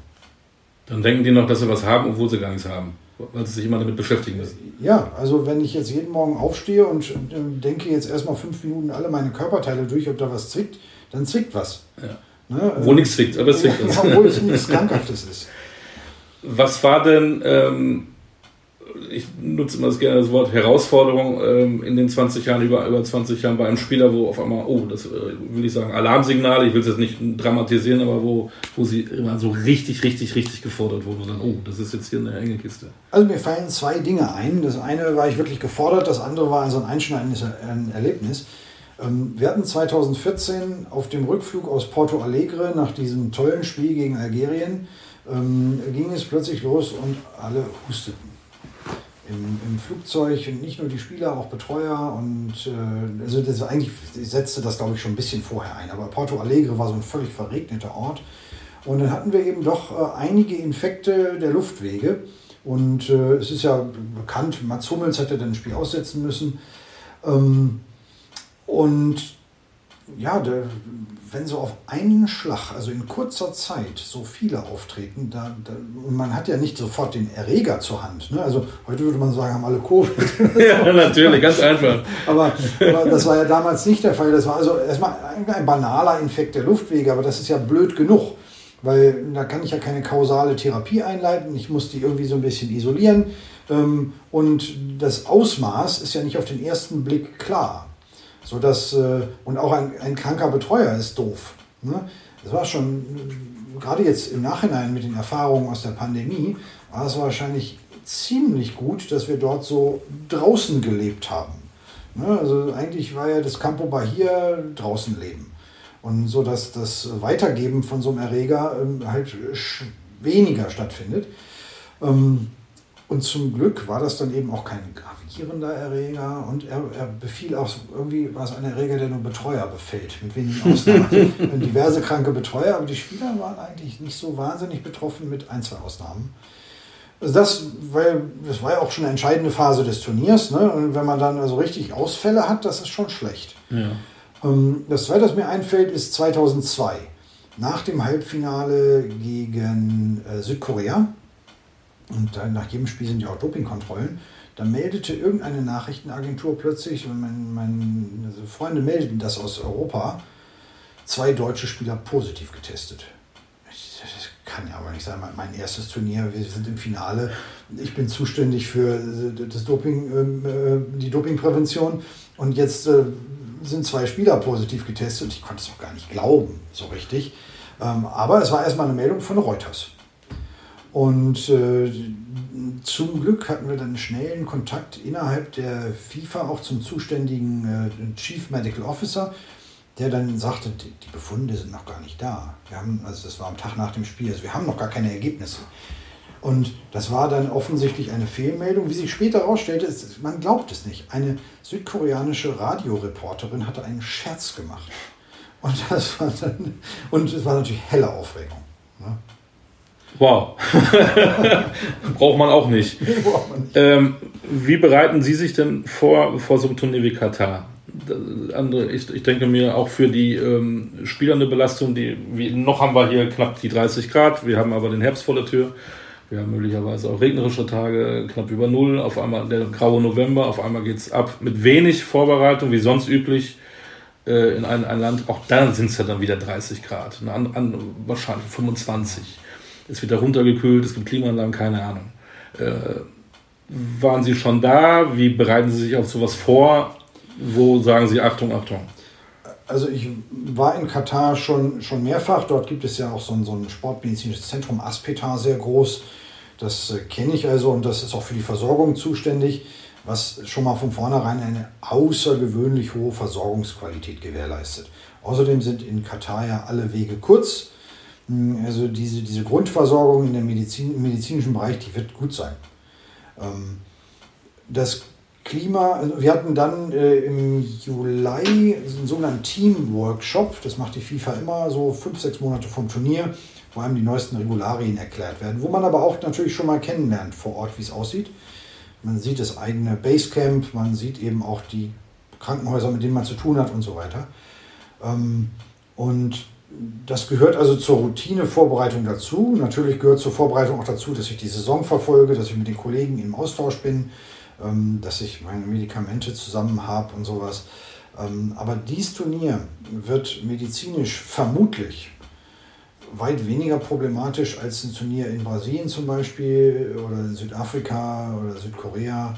Dann denken die noch, dass sie was haben, obwohl sie gar nichts haben weil sie sich immer damit beschäftigen müssen. Ja, also wenn ich jetzt jeden Morgen aufstehe und äh, denke jetzt erstmal fünf Minuten alle meine Körperteile durch, ob da was zwickt, dann zwickt was. Ja. Ne? Wo nichts zwickt, aber es zwickt ja, Obwohl es nichts Krankhaftes ist. Was war denn ähm, ich nutze immer das gerne das Wort Herausforderung ähm, in den 20 Jahren, über, über 20 Jahren bei einem Spieler, wo auf einmal, oh, das äh, will ich sagen, Alarmsignale, ich will es jetzt nicht dramatisieren, aber wo, wo sie immer so richtig, richtig, richtig gefordert wurden und dann, oh, das ist jetzt hier eine enge Kiste. Also mir fallen zwei Dinge ein. Das eine war ich wirklich gefordert, das andere war so ein einschneidendes Erlebnis. Ähm, wir hatten 2014 auf dem Rückflug aus Porto Alegre nach diesem tollen Spiel gegen Algerien, ähm, ging es plötzlich los und alle husteten im, im Flugzeug und nicht nur die Spieler, auch Betreuer und äh, also das eigentlich setzte das glaube ich schon ein bisschen vorher ein, aber Porto Alegre war so ein völlig verregneter Ort. Und dann hatten wir eben doch äh, einige Infekte der Luftwege. Und äh, es ist ja bekannt, Mats Hummels hätte dann ein Spiel aussetzen müssen. Ähm, und ja, der, wenn so auf einen Schlag, also in kurzer Zeit, so viele auftreten, da, da, und man hat ja nicht sofort den Erreger zur Hand. Ne? Also heute würde man sagen, haben alle Covid. ja, natürlich, ganz einfach. aber, aber, das war ja damals nicht der Fall. Das war also erstmal ein, ein banaler Infekt der Luftwege, aber das ist ja blöd genug. Weil da kann ich ja keine kausale Therapie einleiten. Ich muss die irgendwie so ein bisschen isolieren. Ähm, und das Ausmaß ist ja nicht auf den ersten Blick klar. So dass, äh, und auch ein, ein kranker Betreuer ist doof. Ne? Das war schon, gerade jetzt im Nachhinein mit den Erfahrungen aus der Pandemie, war es wahrscheinlich ziemlich gut, dass wir dort so draußen gelebt haben. Ne? Also eigentlich war ja das Campo Bahia draußen leben. Und so dass das Weitergeben von so einem Erreger ähm, halt weniger stattfindet. Ähm, und zum Glück war das dann eben auch kein gravierender Erreger und er, er befiel auch, irgendwie war es ein Erreger, der nur Betreuer befällt, mit wenigen Ausnahmen. Also diverse kranke Betreuer, aber die Spieler waren eigentlich nicht so wahnsinnig betroffen mit ein, zwei Ausnahmen. Also das, weil, das war ja auch schon eine entscheidende Phase des Turniers. Ne? Und wenn man dann also richtig Ausfälle hat, das ist schon schlecht. Ja. Ähm, das zweite, was mir einfällt, ist 2002. Nach dem Halbfinale gegen äh, Südkorea und nach jedem Spiel sind ja auch Dopingkontrollen. Da meldete irgendeine Nachrichtenagentur plötzlich, und mein, also Freunde meldeten das aus Europa, zwei deutsche Spieler positiv getestet. Das kann ja aber nicht sein. Mein erstes Turnier, wir sind im Finale. Ich bin zuständig für das Doping, ähm, äh, die Dopingprävention. Und jetzt äh, sind zwei Spieler positiv getestet. Ich konnte es auch gar nicht glauben, so richtig. Ähm, aber es war erstmal eine Meldung von Reuters. Und äh, zum Glück hatten wir dann schnellen Kontakt innerhalb der FIFA auch zum zuständigen äh, Chief Medical Officer, der dann sagte, die, die, Befunde sind noch gar nicht da. Wir haben, also das war am Tag nach dem Spiel, also wir haben noch gar keine Ergebnisse. Und das war dann offensichtlich eine Fehlmeldung. Wie sich später herausstellte, man glaubt es nicht. Eine südkoreanische Radioreporterin hatte einen Scherz gemacht. Und das war dann, und es war natürlich helle Aufregung. Ne? Wow. Braucht man auch nicht. Ähm, wie bereiten Sie sich denn vor, vor so einem Turnier wie Katar? Andere, ich, ich denke mir auch für die ähm, Spieler eine Belastung, die, wie, noch haben wir hier knapp die 30 Grad, wir haben aber den Herbst vor der Tür. Wir haben möglicherweise auch regnerische Tage, knapp über Null. Auf einmal der graue November, auf einmal geht es ab mit wenig Vorbereitung, wie sonst üblich, äh, in ein, ein Land. Auch da sind es ja dann wieder 30 Grad, an, an, wahrscheinlich 25 es wird da runtergekühlt, es gibt Klimaanlagen, keine Ahnung. Äh, waren Sie schon da? Wie bereiten Sie sich auf sowas vor? Wo sagen Sie Achtung, Achtung? Also ich war in Katar schon, schon mehrfach. Dort gibt es ja auch so ein, so ein sportmedizinisches Zentrum, Aspetar, sehr groß. Das äh, kenne ich also und das ist auch für die Versorgung zuständig, was schon mal von vornherein eine außergewöhnlich hohe Versorgungsqualität gewährleistet. Außerdem sind in Katar ja alle Wege kurz. Hm, also diese, diese Grundversorgung in der Medizin, im medizinischen Bereich, die wird gut sein. Ähm, das Klima, also wir hatten dann äh, im Juli einen sogenannten Team-Workshop, das macht die FIFA immer so fünf, sechs Monate vom Turnier, wo einem die neuesten Regularien erklärt werden, wo man aber auch natürlich schon mal kennenlernt vor Ort, wie es aussieht. Man sieht das eigene Basecamp, man sieht eben auch die Krankenhäuser, mit denen man zu tun hat und so weiter. Ähm, und das gehört also zur Routinevorbereitung dazu. Natürlich gehört zur Vorbereitung auch dazu, dass ich die Saison verfolge, dass ich mit den Kollegen im Austausch bin, ähm, dass ich meine Medikamente zusammen habe und sowas. Ähm, aber dieses Turnier wird medizinisch vermutlich weit weniger problematisch als ein Turnier in Brasilien zum Beispiel oder in Südafrika oder Südkorea.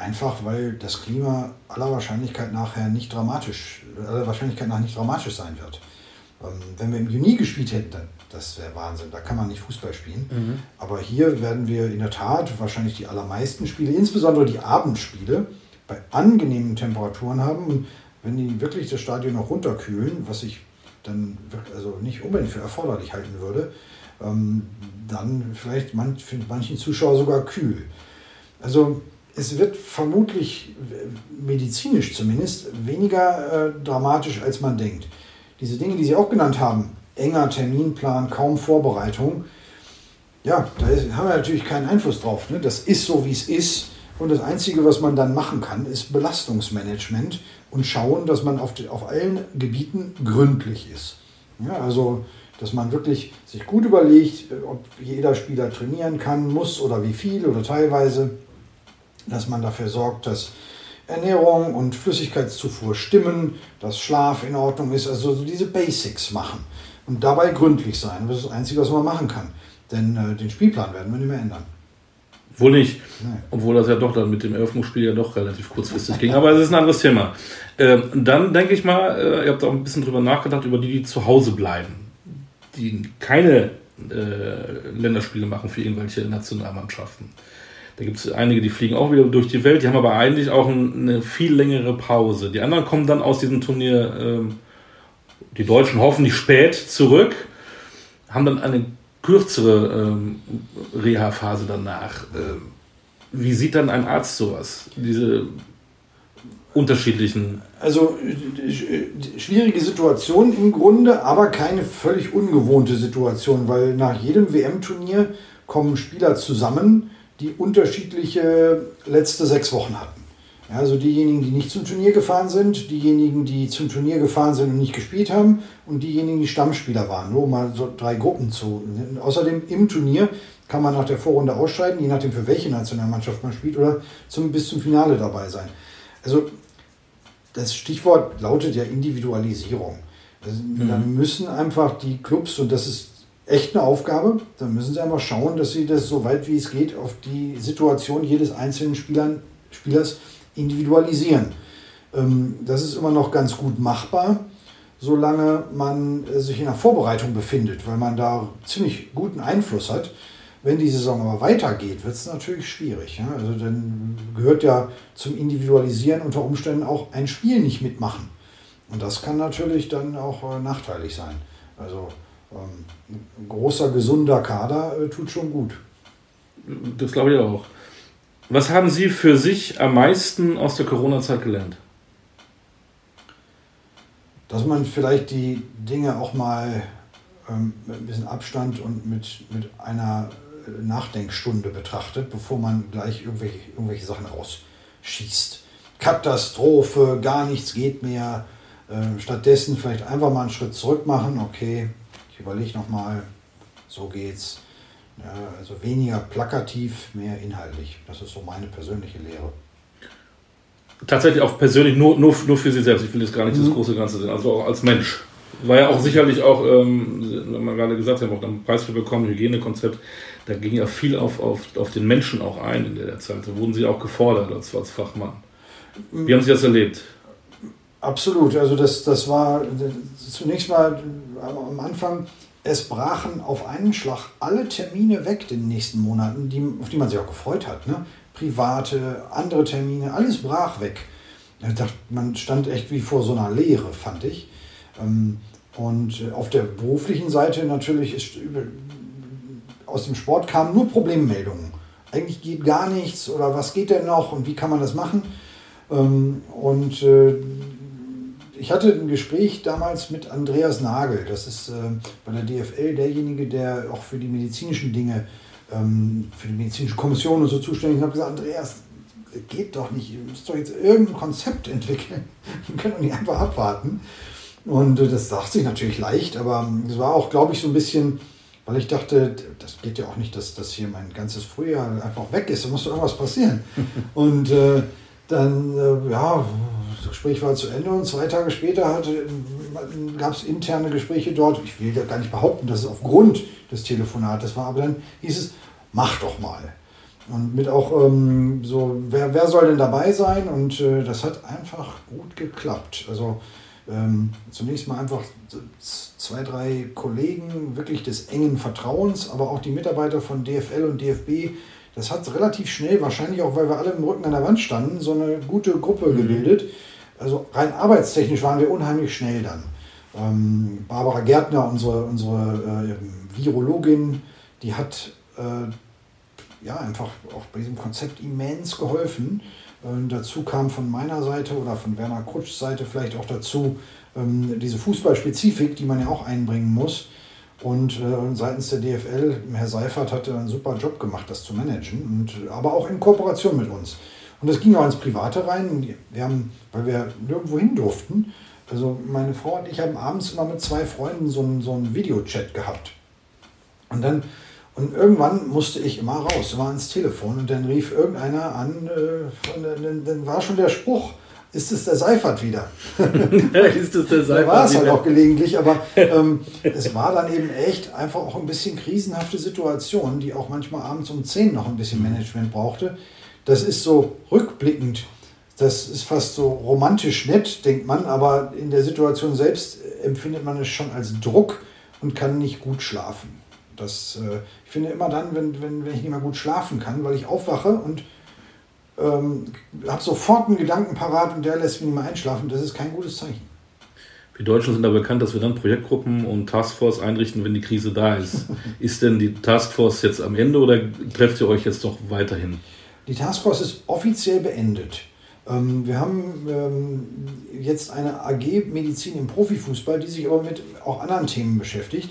Einfach weil das Klima aller Wahrscheinlichkeit nachher nicht dramatisch, aller Wahrscheinlichkeit nach nicht dramatisch sein wird. Ähm, wenn wir im Juni gespielt hätten, dann das wäre Wahnsinn. Da kann man nicht Fußball spielen. Mhm. Aber hier werden wir in der Tat wahrscheinlich die allermeisten Spiele, insbesondere die Abendspiele, bei angenehmen Temperaturen haben. Und wenn die wirklich das Stadion noch runterkühlen, was ich dann also nicht unbedingt für erforderlich halten würde, ähm, dann vielleicht für manchen Zuschauer sogar kühl. Also es wird vermutlich medizinisch zumindest weniger äh, dramatisch, als man denkt. Diese Dinge, die Sie auch genannt haben, enger Terminplan, kaum Vorbereitung, ja, da ist, haben wir natürlich keinen Einfluss drauf. Ne? Das ist so, wie es ist. Und das Einzige, was man dann machen kann, ist Belastungsmanagement und schauen, dass man auf, die, auf allen Gebieten gründlich ist. Ja, also, dass man wirklich sich gut überlegt, ob jeder Spieler trainieren kann, muss oder wie viel oder teilweise dass man dafür sorgt, dass Ernährung und Flüssigkeitszufuhr stimmen, dass Schlaf in Ordnung ist, also so diese Basics machen und dabei gründlich sein. Das ist das Einzige, was man machen kann. Denn äh, den Spielplan werden wir nicht mehr ändern. Wohl nicht. Nee. Obwohl das ja doch dann mit dem Eröffnungsspiel ja doch relativ kurzfristig ging. Aber es ist ein anderes Thema. Ähm, dann denke ich mal, äh, ihr habt auch ein bisschen drüber nachgedacht, über die, die zu Hause bleiben. Die keine äh, Länderspiele machen für irgendwelche Nationalmannschaften. Da gibt es einige, die fliegen auch wieder durch die Welt, die haben aber eigentlich auch eine viel längere Pause. Die anderen kommen dann aus diesem Turnier, ähm, die Deutschen hoffentlich spät zurück, haben dann eine kürzere ähm, Reha-Phase danach. Ähm, wie sieht dann ein Arzt sowas? Diese unterschiedlichen. Also schwierige Situation im Grunde, aber keine völlig ungewohnte Situation, weil nach jedem WM-Turnier kommen Spieler zusammen, die unterschiedliche letzte sechs Wochen hatten. Also diejenigen, die nicht zum Turnier gefahren sind, diejenigen, die zum Turnier gefahren sind und nicht gespielt haben und diejenigen, die Stammspieler waren. Nur mal so drei Gruppen zu. Außerdem im Turnier kann man nach der Vorrunde ausscheiden, je nachdem für welche Nationalmannschaft man spielt oder zum, bis zum Finale dabei sein. Also das Stichwort lautet ja Individualisierung. Also, mhm. Dann müssen einfach die Clubs, und das ist echt eine Aufgabe. Da müssen sie einfach schauen, dass sie das so weit wie es geht auf die Situation jedes einzelnen Spielern, Spielers individualisieren. Ähm, das ist immer noch ganz gut machbar. solange man äh, sich in der Vorbereitung befindet, weil man da ziemlich guten Einfluss hat. Wenn die Saison aber weitergeht, wird es natürlich schwierig. Ja? Also dann gehört ja zum Individualisieren unter Umständen auch ein Spiel nicht mitmachen. Und das kann natürlich dann auch äh, nachteilig sein. Also ein großer, gesunder Kader äh, tut schon gut. Das glaube ich auch. Was haben Sie für sich am meisten aus der Corona-Zeit gelernt? Dass man vielleicht die Dinge auch mal ähm, mit ein bisschen Abstand und mit, mit einer äh, Nachdenkstunde betrachtet, bevor man gleich irgendwelche, irgendwelche Sachen rausschießt. Katastrophe, gar nichts geht mehr. Äh, stattdessen vielleicht einfach mal einen Schritt zurück machen. Okay, ich überlege nochmal, so geht's ja, also weniger plakativ, mehr inhaltlich. Das ist so meine persönliche Lehre. Tatsächlich auch persönlich nur, nur, nur für Sie selbst. Ich will jetzt gar nicht mhm. das große Ganze sehen. Also auch als Mensch. War ja auch sicherlich auch, ähm, wenn man gerade gesagt hat, auch einen Preis für bekommen, Hygienekonzept. Da ging ja viel auf, auf, auf den Menschen auch ein in der Zeit. Da wurden Sie auch gefordert als, als Fachmann. Wie haben Sie das erlebt? Absolut. Also das, das war zunächst mal am Anfang es brachen auf einen Schlag alle Termine weg den nächsten Monaten, die, auf die man sich auch gefreut hat. Ne? Private, andere Termine, alles brach weg. Man stand echt wie vor so einer Leere, fand ich. Ähm, und auf der beruflichen Seite natürlich ist aus dem Sport kamen nur Problemmeldungen. Eigentlich geht gar nichts oder was geht denn noch und wie kann man das machen? Ähm, und äh, ich hatte ein Gespräch damals mit Andreas Nagel. Das ist äh, bei der DFL derjenige, der auch für die medizinischen Dinge, ähm, für die medizinische Kommission und so zuständig ist. Ich habe gesagt, Andreas, geht doch nicht. Ihr müsst doch jetzt irgendein Konzept entwickeln. Wir können doch nicht einfach abwarten. Und äh, das dachte sich natürlich leicht, aber es war auch, glaube ich, so ein bisschen, weil ich dachte, das geht ja auch nicht, dass das hier mein ganzes Frühjahr einfach weg ist. Da muss doch irgendwas passieren. Und äh, dann, äh, ja, das Gespräch war zu Ende und zwei Tage später gab es interne Gespräche dort. Ich will gar nicht behaupten, dass es aufgrund des Telefonates war, aber dann hieß es, mach doch mal. Und mit auch ähm, so, wer, wer soll denn dabei sein? Und äh, das hat einfach gut geklappt. Also ähm, zunächst mal einfach zwei, drei Kollegen wirklich des engen Vertrauens, aber auch die Mitarbeiter von DFL und DFB. Das hat relativ schnell, wahrscheinlich auch, weil wir alle im Rücken an der Wand standen, so eine gute Gruppe mhm. gebildet also rein arbeitstechnisch waren wir unheimlich schnell dann. Ähm, Barbara Gärtner, unsere, unsere äh, Virologin, die hat äh, ja einfach auch bei diesem Konzept immens geholfen. Ähm, dazu kam von meiner Seite oder von Werner Krutschs Seite vielleicht auch dazu ähm, diese Fußballspezifik, die man ja auch einbringen muss. Und äh, seitens der DFL, Herr Seifert hatte einen super Job gemacht, das zu managen, und, aber auch in Kooperation mit uns. Und das ging auch ins Private rein. Wir haben, weil wir nirgendwo hin durften, also meine Frau und ich haben abends immer mit zwei Freunden so einen, so einen Videochat gehabt. Und dann, und irgendwann musste ich immer raus, immer ans Telefon und dann rief irgendeiner an, äh, dann, dann war schon der Spruch, ist es der Seifert wieder? ist es der Seifert? Da war es halt auch gelegentlich, aber ähm, es war dann eben echt einfach auch ein bisschen krisenhafte Situation, die auch manchmal abends um 10 noch ein bisschen Management brauchte. Das ist so rückblickend, das ist fast so romantisch nett, denkt man, aber in der Situation selbst empfindet man es schon als Druck und kann nicht gut schlafen. Das, äh, ich finde immer dann, wenn, wenn, wenn ich nicht mehr gut schlafen kann, weil ich aufwache und ähm, habe sofort einen Gedanken parat und der lässt mich nicht mehr einschlafen, das ist kein gutes Zeichen. Wir Deutschen sind da bekannt, dass wir dann Projektgruppen und Taskforce einrichten, wenn die Krise da ist. ist denn die Taskforce jetzt am Ende oder trefft ihr euch jetzt doch weiterhin? Die Taskforce ist offiziell beendet. Ähm, wir haben ähm, jetzt eine AG Medizin im Profifußball, die sich aber mit auch anderen Themen beschäftigt.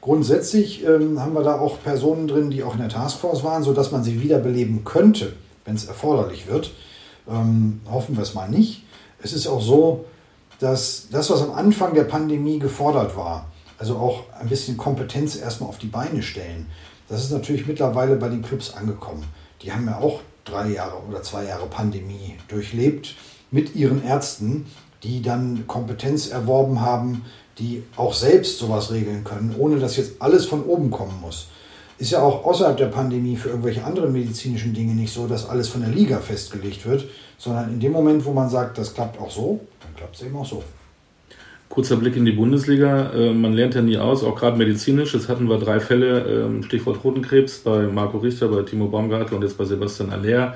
Grundsätzlich ähm, haben wir da auch Personen drin, die auch in der Taskforce waren, sodass man sie wiederbeleben könnte, wenn es erforderlich wird. hoffen wir es mal nicht. Es ist auch so, dass das, was am Anfang der Pandemie gefordert war, also auch ein bisschen Kompetenz erstmal auf die Beine stellen, das ist natürlich mittlerweile bei den Clubs angekommen. Die haben ja auch drei Jahre oder zwei Jahre Pandemie durchlebt mit ihren Ärzten, die dann Kompetenz erworben haben, die auch selbst sowas regeln können, ohne dass jetzt alles von oben kommen muss. Ist ja auch außerhalb der Pandemie für irgendwelche anderen medizinischen Dinge nicht so, dass alles von der Liga festgelegt wird, sondern in dem Moment, wo man sagt, das klappt auch so, dann klappt es eben auch so. Kurzer Blick in die Bundesliga. Äh, man lernt ja nie aus, auch gerade medizinisch. Jetzt hatten wir drei Fälle, ähm, Stichwort Hodenkrebs, bei Marco Richter, bei Timo Baumgartl und jetzt bei Sebastian Aller.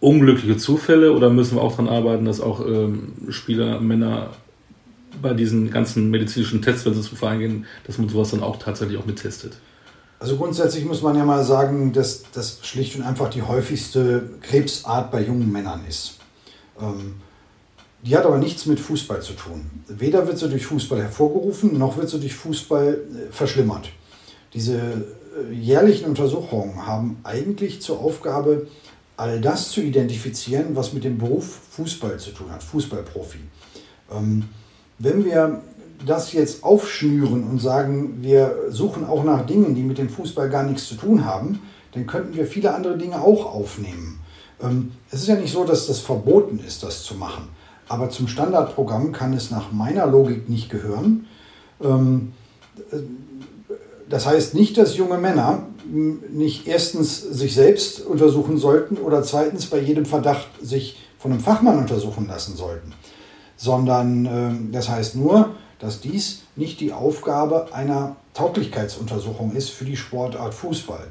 Unglückliche Zufälle oder müssen wir auch daran arbeiten, dass auch ähm, Spieler, Männer bei diesen ganzen medizinischen Tests, wenn sie zum Verein gehen, dass man sowas dann auch tatsächlich auch mittestet? Also grundsätzlich muss man ja mal sagen, dass das schlicht und einfach die häufigste Krebsart bei jungen Männern ist. Ähm, die hat aber nichts mit Fußball zu tun. Weder wird sie durch Fußball hervorgerufen, noch wird sie durch Fußball äh, verschlimmert. Diese äh, jährlichen Untersuchungen haben eigentlich zur Aufgabe, all das zu identifizieren, was mit dem Beruf Fußball zu tun hat, Fußballprofi. Ähm, wenn wir das jetzt aufschnüren und sagen, wir suchen auch nach Dingen, die mit dem Fußball gar nichts zu tun haben, dann könnten wir viele andere Dinge auch aufnehmen. Ähm, es ist ja nicht so, dass das verboten ist, das zu machen. Aber zum Standardprogramm kann es nach meiner Logik nicht gehören. Ähm, das heißt nicht, dass junge Männer nicht erstens sich selbst untersuchen sollten oder zweitens bei jedem Verdacht sich von einem Fachmann untersuchen lassen sollten, sondern ähm, das heißt nur, dass dies nicht die Aufgabe einer Tauglichkeitsuntersuchung ist für die Sportart Fußball.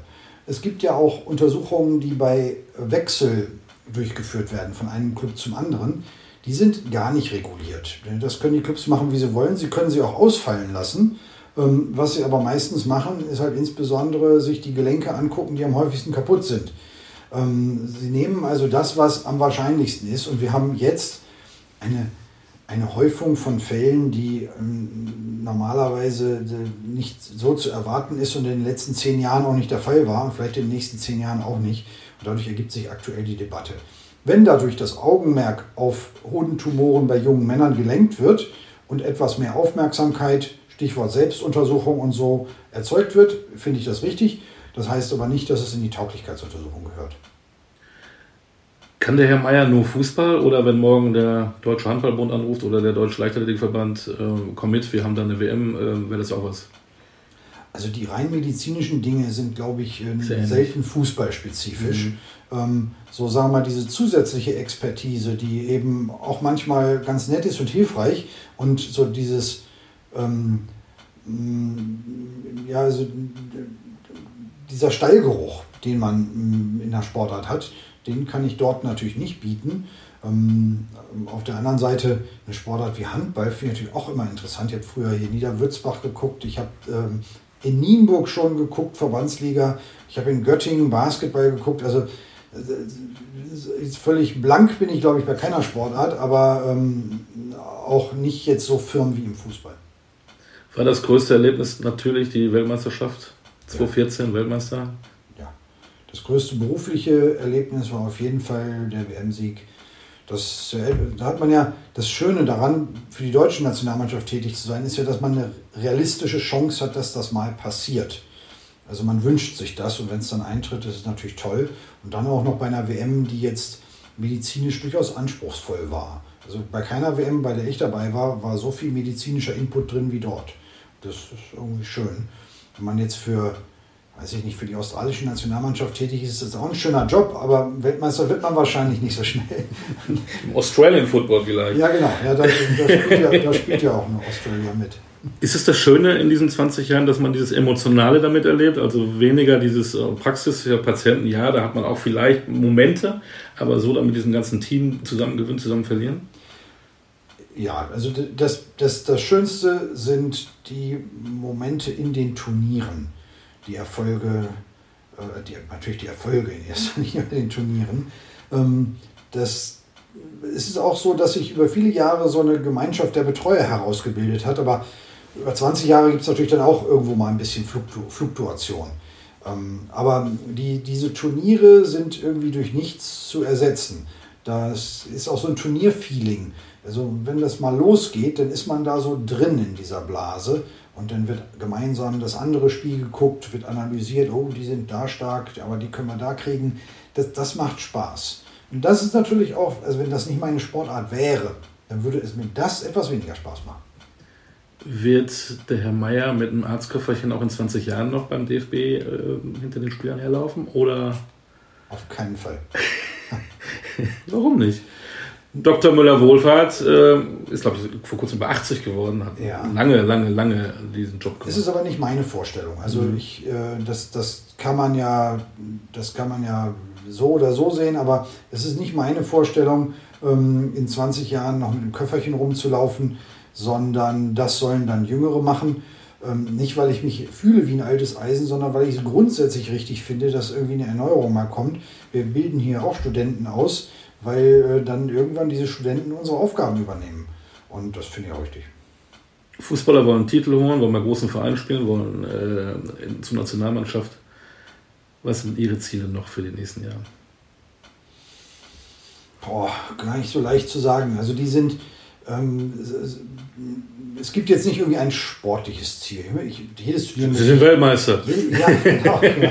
Es gibt ja auch Untersuchungen, die bei Wechsel durchgeführt werden von einem Club zum anderen die sind gar nicht reguliert. Das können die Clubs machen, wie sie wollen. Sie können sie auch ausfallen lassen. Ähm, was sie aber meistens machen, ist halt insbesondere sich die Gelenke angucken, die am häufigsten kaputt sind. Ähm, sie nehmen also das, was am wahrscheinlichsten ist. Und wir haben jetzt eine, eine Häufung von Fällen, die ähm, normalerweise nicht so zu erwarten ist und in den letzten zehn Jahren auch nicht der Fall war und vielleicht in den nächsten zehn Jahren auch nicht. Und dadurch ergibt sich aktuell die Debatte. Wenn dadurch das Augenmerk auf Hodentumoren bei jungen Männern gelenkt wird und etwas mehr Aufmerksamkeit, Stichwort Selbstuntersuchung und so, erzeugt wird, finde ich das richtig. Das heißt aber nicht, dass es in die Tauglichkeitsuntersuchung gehört. Kann der Herr Meier nur Fußball oder wenn morgen der Deutsche Handballbund anruft oder der Deutsche Leichtathletikverband, äh, komm mit, wir haben da eine WM, äh, wäre das auch was? Also die rein medizinischen Dinge sind, glaube ich, äh, selten fußballspezifisch. Mhm. Ähm, so sagen wir mal, diese zusätzliche Expertise, die eben auch manchmal ganz nett ist und hilfreich und so dieses, ähm, ja, also dieser Stallgeruch, den man mm, in der Sportart hat, den kann ich dort natürlich nicht bieten. Ähm, auf der anderen Seite eine Sportart wie Handball finde ich natürlich auch immer interessant. Ich habe früher hier Niederwürzbach geguckt. Ich habe ähm, in Nienburg schon geguckt, Verbandsliga. Ich habe in Göttingen Basketball geguckt. Also völlig blank bin ich, glaube ich, bei keiner Sportart, aber ähm, auch nicht jetzt so firm wie im Fußball. War das größte Erlebnis natürlich die Weltmeisterschaft? 2014 ja. Weltmeister? Ja. Das größte berufliche Erlebnis war auf jeden Fall der WM-Sieg. Das, äh, da hat man ja das Schöne daran, für die deutsche Nationalmannschaft tätig zu sein, ist ja, dass man eine realistische Chance hat, dass das mal passiert. Also man wünscht sich das und wenn es dann eintritt, ist es natürlich toll. Und dann auch noch bei einer WM, die jetzt medizinisch durchaus anspruchsvoll war. Also bei keiner WM, bei der ich dabei war, war so viel medizinischer Input drin wie dort. Das ist irgendwie schön. Wenn man jetzt für, weiß ich nicht, für die australische Nationalmannschaft tätig ist, ist das auch ein schöner Job, aber Weltmeister wird man wahrscheinlich nicht so schnell. Im Australian Football vielleicht. Ja, genau. Ja, da, da, spielt ja, da spielt ja auch eine Australier mit. Ist es das Schöne in diesen 20 Jahren, dass man dieses Emotionale damit erlebt? Also weniger dieses äh, Praxis für Patienten, ja, da hat man auch vielleicht Momente, aber so dann mit diesem ganzen Team zusammen gewinnen, zusammen verlieren? Ja, also das, das, das Schönste sind die Momente in den Turnieren, die Erfolge, äh, die, natürlich die Erfolge in erster Linie in den Turnieren. Ähm, das, es ist auch so, dass sich über viele Jahre so eine Gemeinschaft der Betreuer herausgebildet hat, aber über 20 Jahre gibt es natürlich dann auch irgendwo mal ein bisschen Fluktu Fluktuation. Ähm, aber die, diese Turniere sind irgendwie durch nichts zu ersetzen. Das ist auch so ein Turnierfeeling. Also wenn das mal losgeht, dann ist man da so drin in dieser Blase und dann wird gemeinsam das andere Spiel geguckt, wird analysiert, oh, die sind da stark, aber die können wir da kriegen. Das, das macht Spaß. Und das ist natürlich auch, also wenn das nicht meine Sportart wäre, dann würde es mir das etwas weniger Spaß machen. Wird der Herr Meier mit einem Arztköfferchen auch in 20 Jahren noch beim DFB äh, hinter den Spielern herlaufen? Oder? Auf keinen Fall. Warum nicht? Dr. Müller-Wohlfahrt äh, ist, glaube ich, vor kurzem bei 80 geworden, hat Ja. lange, lange, lange diesen Job Es gemacht. ist aber nicht meine Vorstellung. Also Mhm. ich, äh, das, das kann man ja, das kann man ja so oder so sehen, aber es ist nicht meine Vorstellung, ähm, in 20 Jahren noch mit einem Köfferchen rumzulaufen, sondern das sollen dann Jüngere machen. Ähm, nicht, weil ich mich fühle wie ein altes Eisen, sondern weil ich es grundsätzlich richtig finde, dass irgendwie eine Erneuerung mal kommt. Wir bilden hier auch Studenten aus, weil äh, dann irgendwann diese Studenten unsere Aufgaben übernehmen. Und das finde ich auch richtig. Fußballer wollen Titel holen, wollen bei großen Vereinen spielen, wollen äh, in, zur Nationalmannschaft. Was sind Ihre Ziele noch für die nächsten Jahre? Boah, gar nicht so leicht zu sagen. Also die sind, ähm, es- gibt jetzt nicht irgendwie ein sportliches Ziel. Ich, jedes Turnier Sie sind Weltmeister. Je- Ja, genau, genau.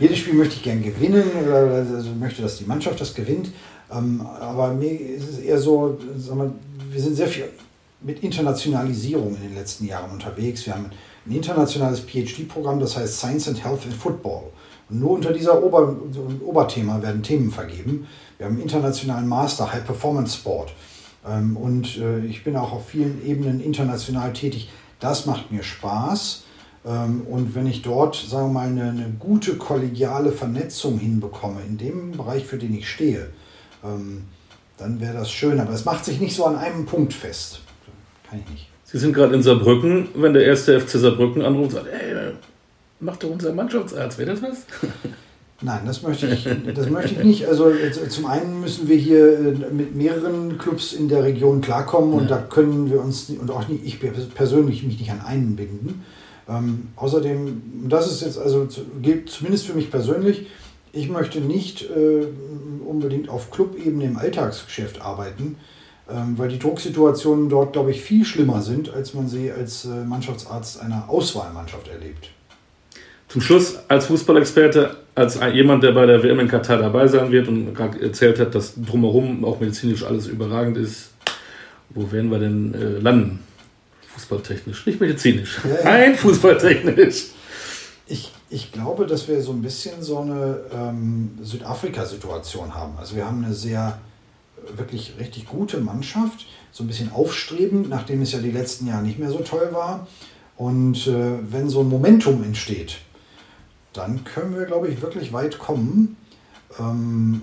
Jedes Spiel möchte ich gern gewinnen oder also möchte, dass die Mannschaft das gewinnt. Ähm, aber mir ist es eher so, mal, wir sind sehr viel mit Internationalisierung in den letzten Jahren unterwegs. Wir haben ein internationales PhD-Programm, das heißt Science and Health in Football. Und nur unter dieser Ober Oberthema werden Themen vergeben. Wir haben einen internationalen Master High Performance Sport. Ähm, und äh, ich bin auch auf vielen Ebenen international tätig. Das macht mir Spaß. Ähm, Und wenn ich dort, sagen wir mal, eine, eine gute kollegiale Vernetzung hinbekomme, in dem Bereich, für den ich stehe, ähm, dann wäre das schön. Aber es macht sich nicht so an einem Punkt fest. Kann ich nicht. Sie sind gerade in Saarbrücken, wenn der erste FC Saarbrücken anruft und sagt, ey, mach doch unser Mannschaftsarzt, wäre das was? Nein, das möchte ich, das möchte ich nicht. Also äh, zum einen müssen wir hier äh, mit mehreren Clubs in der Region klarkommen und da können wir uns und auch nicht, ich persönlich mich nicht an einen binden. Ähm, außerdem, das ist jetzt also gilt zumindest für mich persönlich. Ich möchte nicht äh, unbedingt auf Clubebene im Alltagsgeschäft arbeiten, ähm, weil die Drucksituationen dort, glaube ich, viel schlimmer sind, als man sie als äh, Mannschaftsarzt einer Auswahlmannschaft erlebt. Zum Schluss als Fußballexperte, als jemand, der bei der WM in Katar dabei sein wird und gerade erzählt hat, dass drumherum auch medizinisch alles überragend ist, wo werden wir denn äh, landen? Fußballtechnisch, nicht medizinisch. Ja, ja. Nein, fußballtechnisch. Ich, ich glaube, dass wir so ein bisschen so eine ähm, Südafrika-Situation haben. Also wir haben eine sehr, wirklich richtig gute Mannschaft, so ein bisschen aufstrebend, nachdem es ja die letzten Jahre nicht mehr so toll war. Und äh, wenn so ein Momentum entsteht, dann können wir, glaube ich, wirklich weit kommen. Ähm,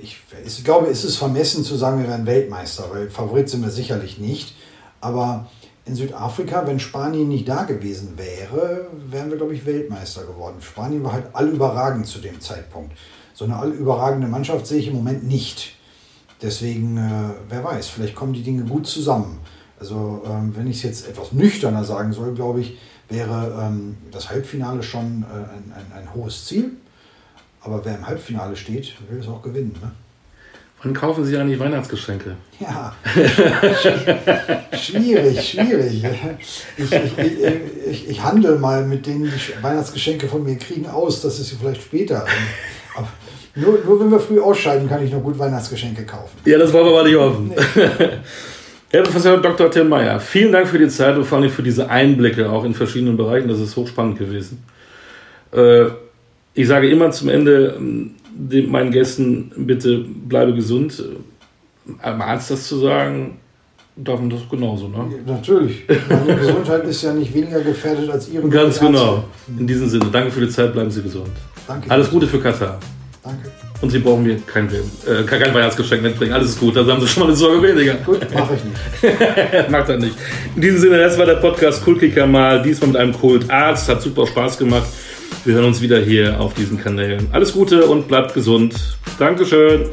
ich, ich glaube, es ist vermessen zu sagen, wir werden Weltmeister, weil Favorit sind wir sicherlich nicht. Aber in Südafrika, wenn Spanien nicht da gewesen wäre, wären wir, glaube ich, Weltmeister geworden. Spanien war halt allüberragend zu dem Zeitpunkt. So eine allüberragende Mannschaft sehe ich im Moment nicht. Deswegen, äh, wer weiß, vielleicht kommen die Dinge gut zusammen. Also, ähm, wenn ich es jetzt etwas nüchterner sagen soll, glaube ich, wäre ähm, das Halbfinale schon äh, ein, ein, ein hohes Ziel. Aber wer im Halbfinale steht, will es auch gewinnen. Ne? Wann kaufen Sie eigentlich Weihnachtsgeschenke? Ja, schwierig, schwierig. Ich, ich, ich, ich, handle mal mit denen, die Sch- Weihnachtsgeschenke von mir kriegen, aus, dass es sie vielleicht später. Aber nur, nur wenn wir früh ausscheiden, kann ich noch gut Weihnachtsgeschenke kaufen. Ja, das wollen wir mal nicht hoffen. Herr Professor Dr. Tim Meyer, vielen Dank für die Zeit und vor allem für diese Einblicke auch in verschiedenen Bereichen. Das ist hochspannend gewesen. Äh, Ich sage immer zum Ende den, meinen Gästen, bitte bleibe gesund. Am Arzt das zu sagen, darf man das genauso, ne? Natürlich. Meine Gesundheit ist ja nicht weniger gefährdet als Ihre. Ganz genau. In diesem Sinne, danke für die Zeit, bleiben Sie gesund. Danke. Alles Gute für Katar. Danke. Und Sie brauchen mir kein, äh, kein Weihnachtsgeschenk mitbringen. Alles ist gut, da haben Sie schon mal eine Sorge weniger. Gut, mache ich nicht. Macht er nicht. In diesem Sinne, das war der Podcast Kultkicker mal. Diesmal mit einem Kultarzt. Hat super Spaß gemacht. Wir hören uns wieder hier auf diesen Kanälen. Alles Gute und bleibt gesund. Dankeschön.